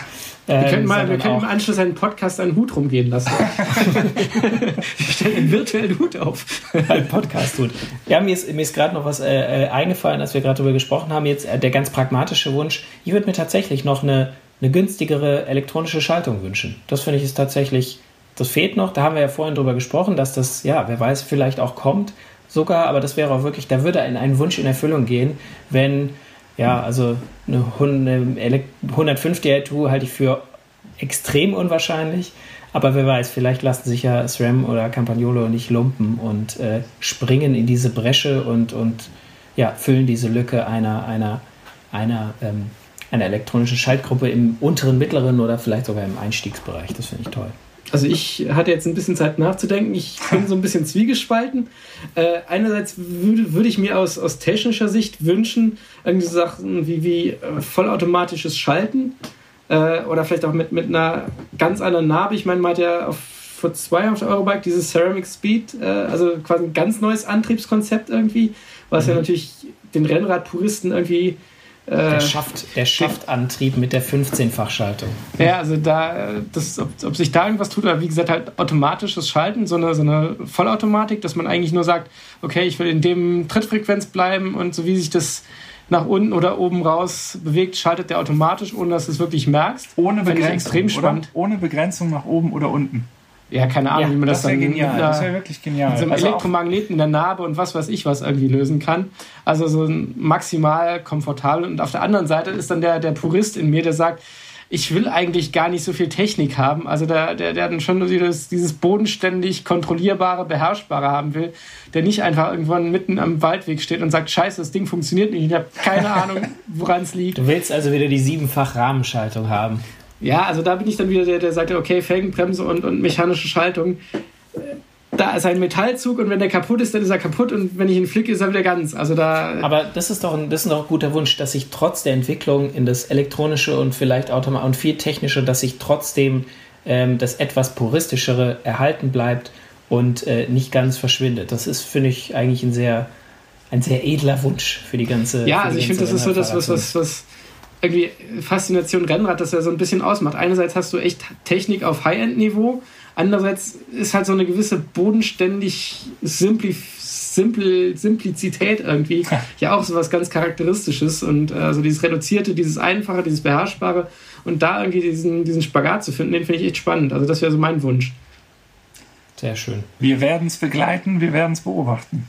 Wir können, ähm, mal, wir können im Anschluss einen Podcast einen Hut rumgehen lassen. ich stelle einen virtuellen Hut auf. Ein Podcast-Hut. Ja, mir ist, mir ist gerade noch was äh, äh, eingefallen, als wir gerade darüber gesprochen haben. Jetzt äh, der ganz pragmatische Wunsch. Ich würde mir tatsächlich noch eine, eine günstigere elektronische Schaltung wünschen. Das finde ich ist tatsächlich, das fehlt noch. Da haben wir ja vorhin drüber gesprochen, dass das, ja, wer weiß, vielleicht auch kommt sogar. Aber das wäre auch wirklich, da würde ein, ein Wunsch in Erfüllung gehen, wenn ja, also eine 105 Di2 halte ich für extrem unwahrscheinlich. Aber wer weiß, vielleicht lassen sich ja SRAM oder Campagnolo nicht lumpen und äh, springen in diese Bresche und, und ja, füllen diese Lücke einer, einer, einer, ähm, einer elektronischen Schaltgruppe im unteren, mittleren oder vielleicht sogar im Einstiegsbereich. Das finde ich toll. Also ich hatte jetzt ein bisschen Zeit nachzudenken. Ich bin so ein bisschen zwiegespalten. Äh, einerseits würde, würde ich mir aus, aus technischer Sicht wünschen, irgendwie so Sachen wie, wie äh, vollautomatisches Schalten äh, oder vielleicht auch mit, mit einer ganz anderen Narbe. Ich meine, man hat ja auf, vor zwei Jahren auf der Eurobike dieses Ceramic Speed, äh, also quasi ein ganz neues Antriebskonzept irgendwie, was mhm. ja natürlich den Rennradpuristen irgendwie der, Schaft, der Schaftantrieb mit der 15-Fachschaltung. Ja, also da, das, ob, ob, sich da irgendwas tut, oder wie gesagt, halt automatisches Schalten, so eine, so eine Vollautomatik, dass man eigentlich nur sagt, okay, ich will in dem Trittfrequenz bleiben und so wie sich das nach unten oder oben raus bewegt, schaltet der automatisch, ohne dass du es wirklich merkst. Ohne Begrenzung, extrem spannend. Ohne Begrenzung nach oben oder unten. Ja, keine Ahnung, ja, wie man das, das dann genial. Einer, das wäre wirklich genial. Mit so einem also Elektromagneten in der Narbe und was weiß ich was irgendwie lösen kann. Also so maximal komfortabel. Und auf der anderen Seite ist dann der, der Purist in mir, der sagt, ich will eigentlich gar nicht so viel Technik haben. Also der, der, der dann schon dieses, dieses bodenständig kontrollierbare, beherrschbare haben will, der nicht einfach irgendwann mitten am Waldweg steht und sagt, scheiße, das Ding funktioniert nicht. Ich habe keine Ahnung, woran es liegt. Du willst also wieder die siebenfach Rahmenschaltung haben. Ja, also da bin ich dann wieder der, der sagt, okay, Felgenbremse und, und mechanische Schaltung. Da ist ein Metallzug und wenn der kaputt ist, dann ist er kaputt und wenn ich ihn flicke, ist er wieder ganz. Also da. Aber das ist doch ein, das ist doch ein guter Wunsch, dass sich trotz der Entwicklung in das elektronische und vielleicht Automat und viel technische, dass sich trotzdem ähm, das etwas puristischere erhalten bleibt und äh, nicht ganz verschwindet. Das ist, finde ich, eigentlich ein sehr ein sehr edler Wunsch für die ganze. Ja, also ich finde, das ist so das, was, was, was irgendwie Faszination Rennrad, das ja so ein bisschen ausmacht. Einerseits hast du echt Technik auf High-End-Niveau, andererseits ist halt so eine gewisse bodenständig Simpli Simpl Simplizität irgendwie ja auch so was ganz Charakteristisches und äh, so dieses Reduzierte, dieses Einfache, dieses Beherrschbare und da irgendwie diesen, diesen Spagat zu finden, den finde ich echt spannend. Also das wäre so mein Wunsch. Sehr schön. Wir werden es begleiten, wir werden es beobachten.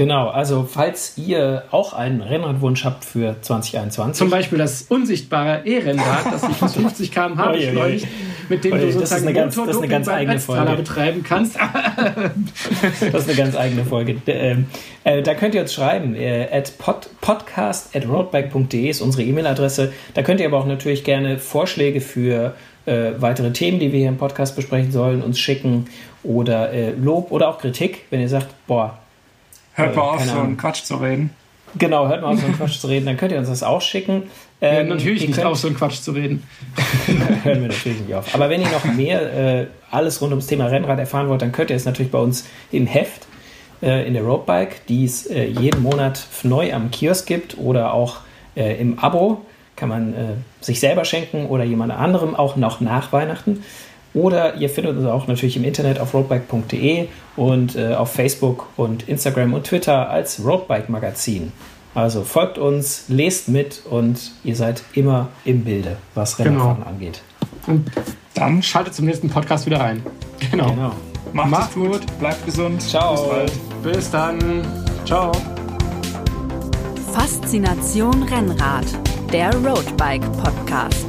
Genau, also falls ihr auch einen Rennradwunsch habt für 2021. Zum Beispiel das unsichtbare E-Rennrad, das sich bis 50 km/h beschleunigt, mit dem du sozusagen das ganz, das ist eine ganz eigene Folge. betreiben kannst. das ist eine ganz eigene Folge. Ähm, äh, da könnt ihr uns schreiben. Äh, at pod, podcast at roadbike.de ist unsere E-Mail-Adresse. Da könnt ihr aber auch natürlich gerne Vorschläge für äh, weitere Themen, die wir hier im Podcast besprechen sollen, uns schicken oder äh, Lob oder auch Kritik, wenn ihr sagt, boah, Hört mal auf, so einen Quatsch zu reden. Genau, hört mal auf, so einen Quatsch zu reden. Dann könnt ihr uns das auch schicken. Ähm, ja, natürlich nicht auf, so einen Quatsch zu reden. hören wir natürlich nicht auf. Aber wenn ihr noch mehr äh, alles rund ums Thema Rennrad erfahren wollt, dann könnt ihr es natürlich bei uns im Heft äh, in der Roadbike, die es äh, jeden Monat neu am Kiosk gibt oder auch äh, im Abo. Kann man äh, sich selber schenken oder jemand anderem auch noch nach Weihnachten. Oder ihr findet uns auch natürlich im Internet auf roadbike.de und äh, auf Facebook und Instagram und Twitter als Roadbike Magazin. Also folgt uns, lest mit und ihr seid immer im Bilde, was Rennfahren genau. angeht. Und dann schaltet zum nächsten Podcast wieder rein. Genau. genau. Macht, Macht gut. gut, bleibt gesund. Ciao. Bis bald. Bis dann. Ciao. Faszination Rennrad, der Roadbike Podcast.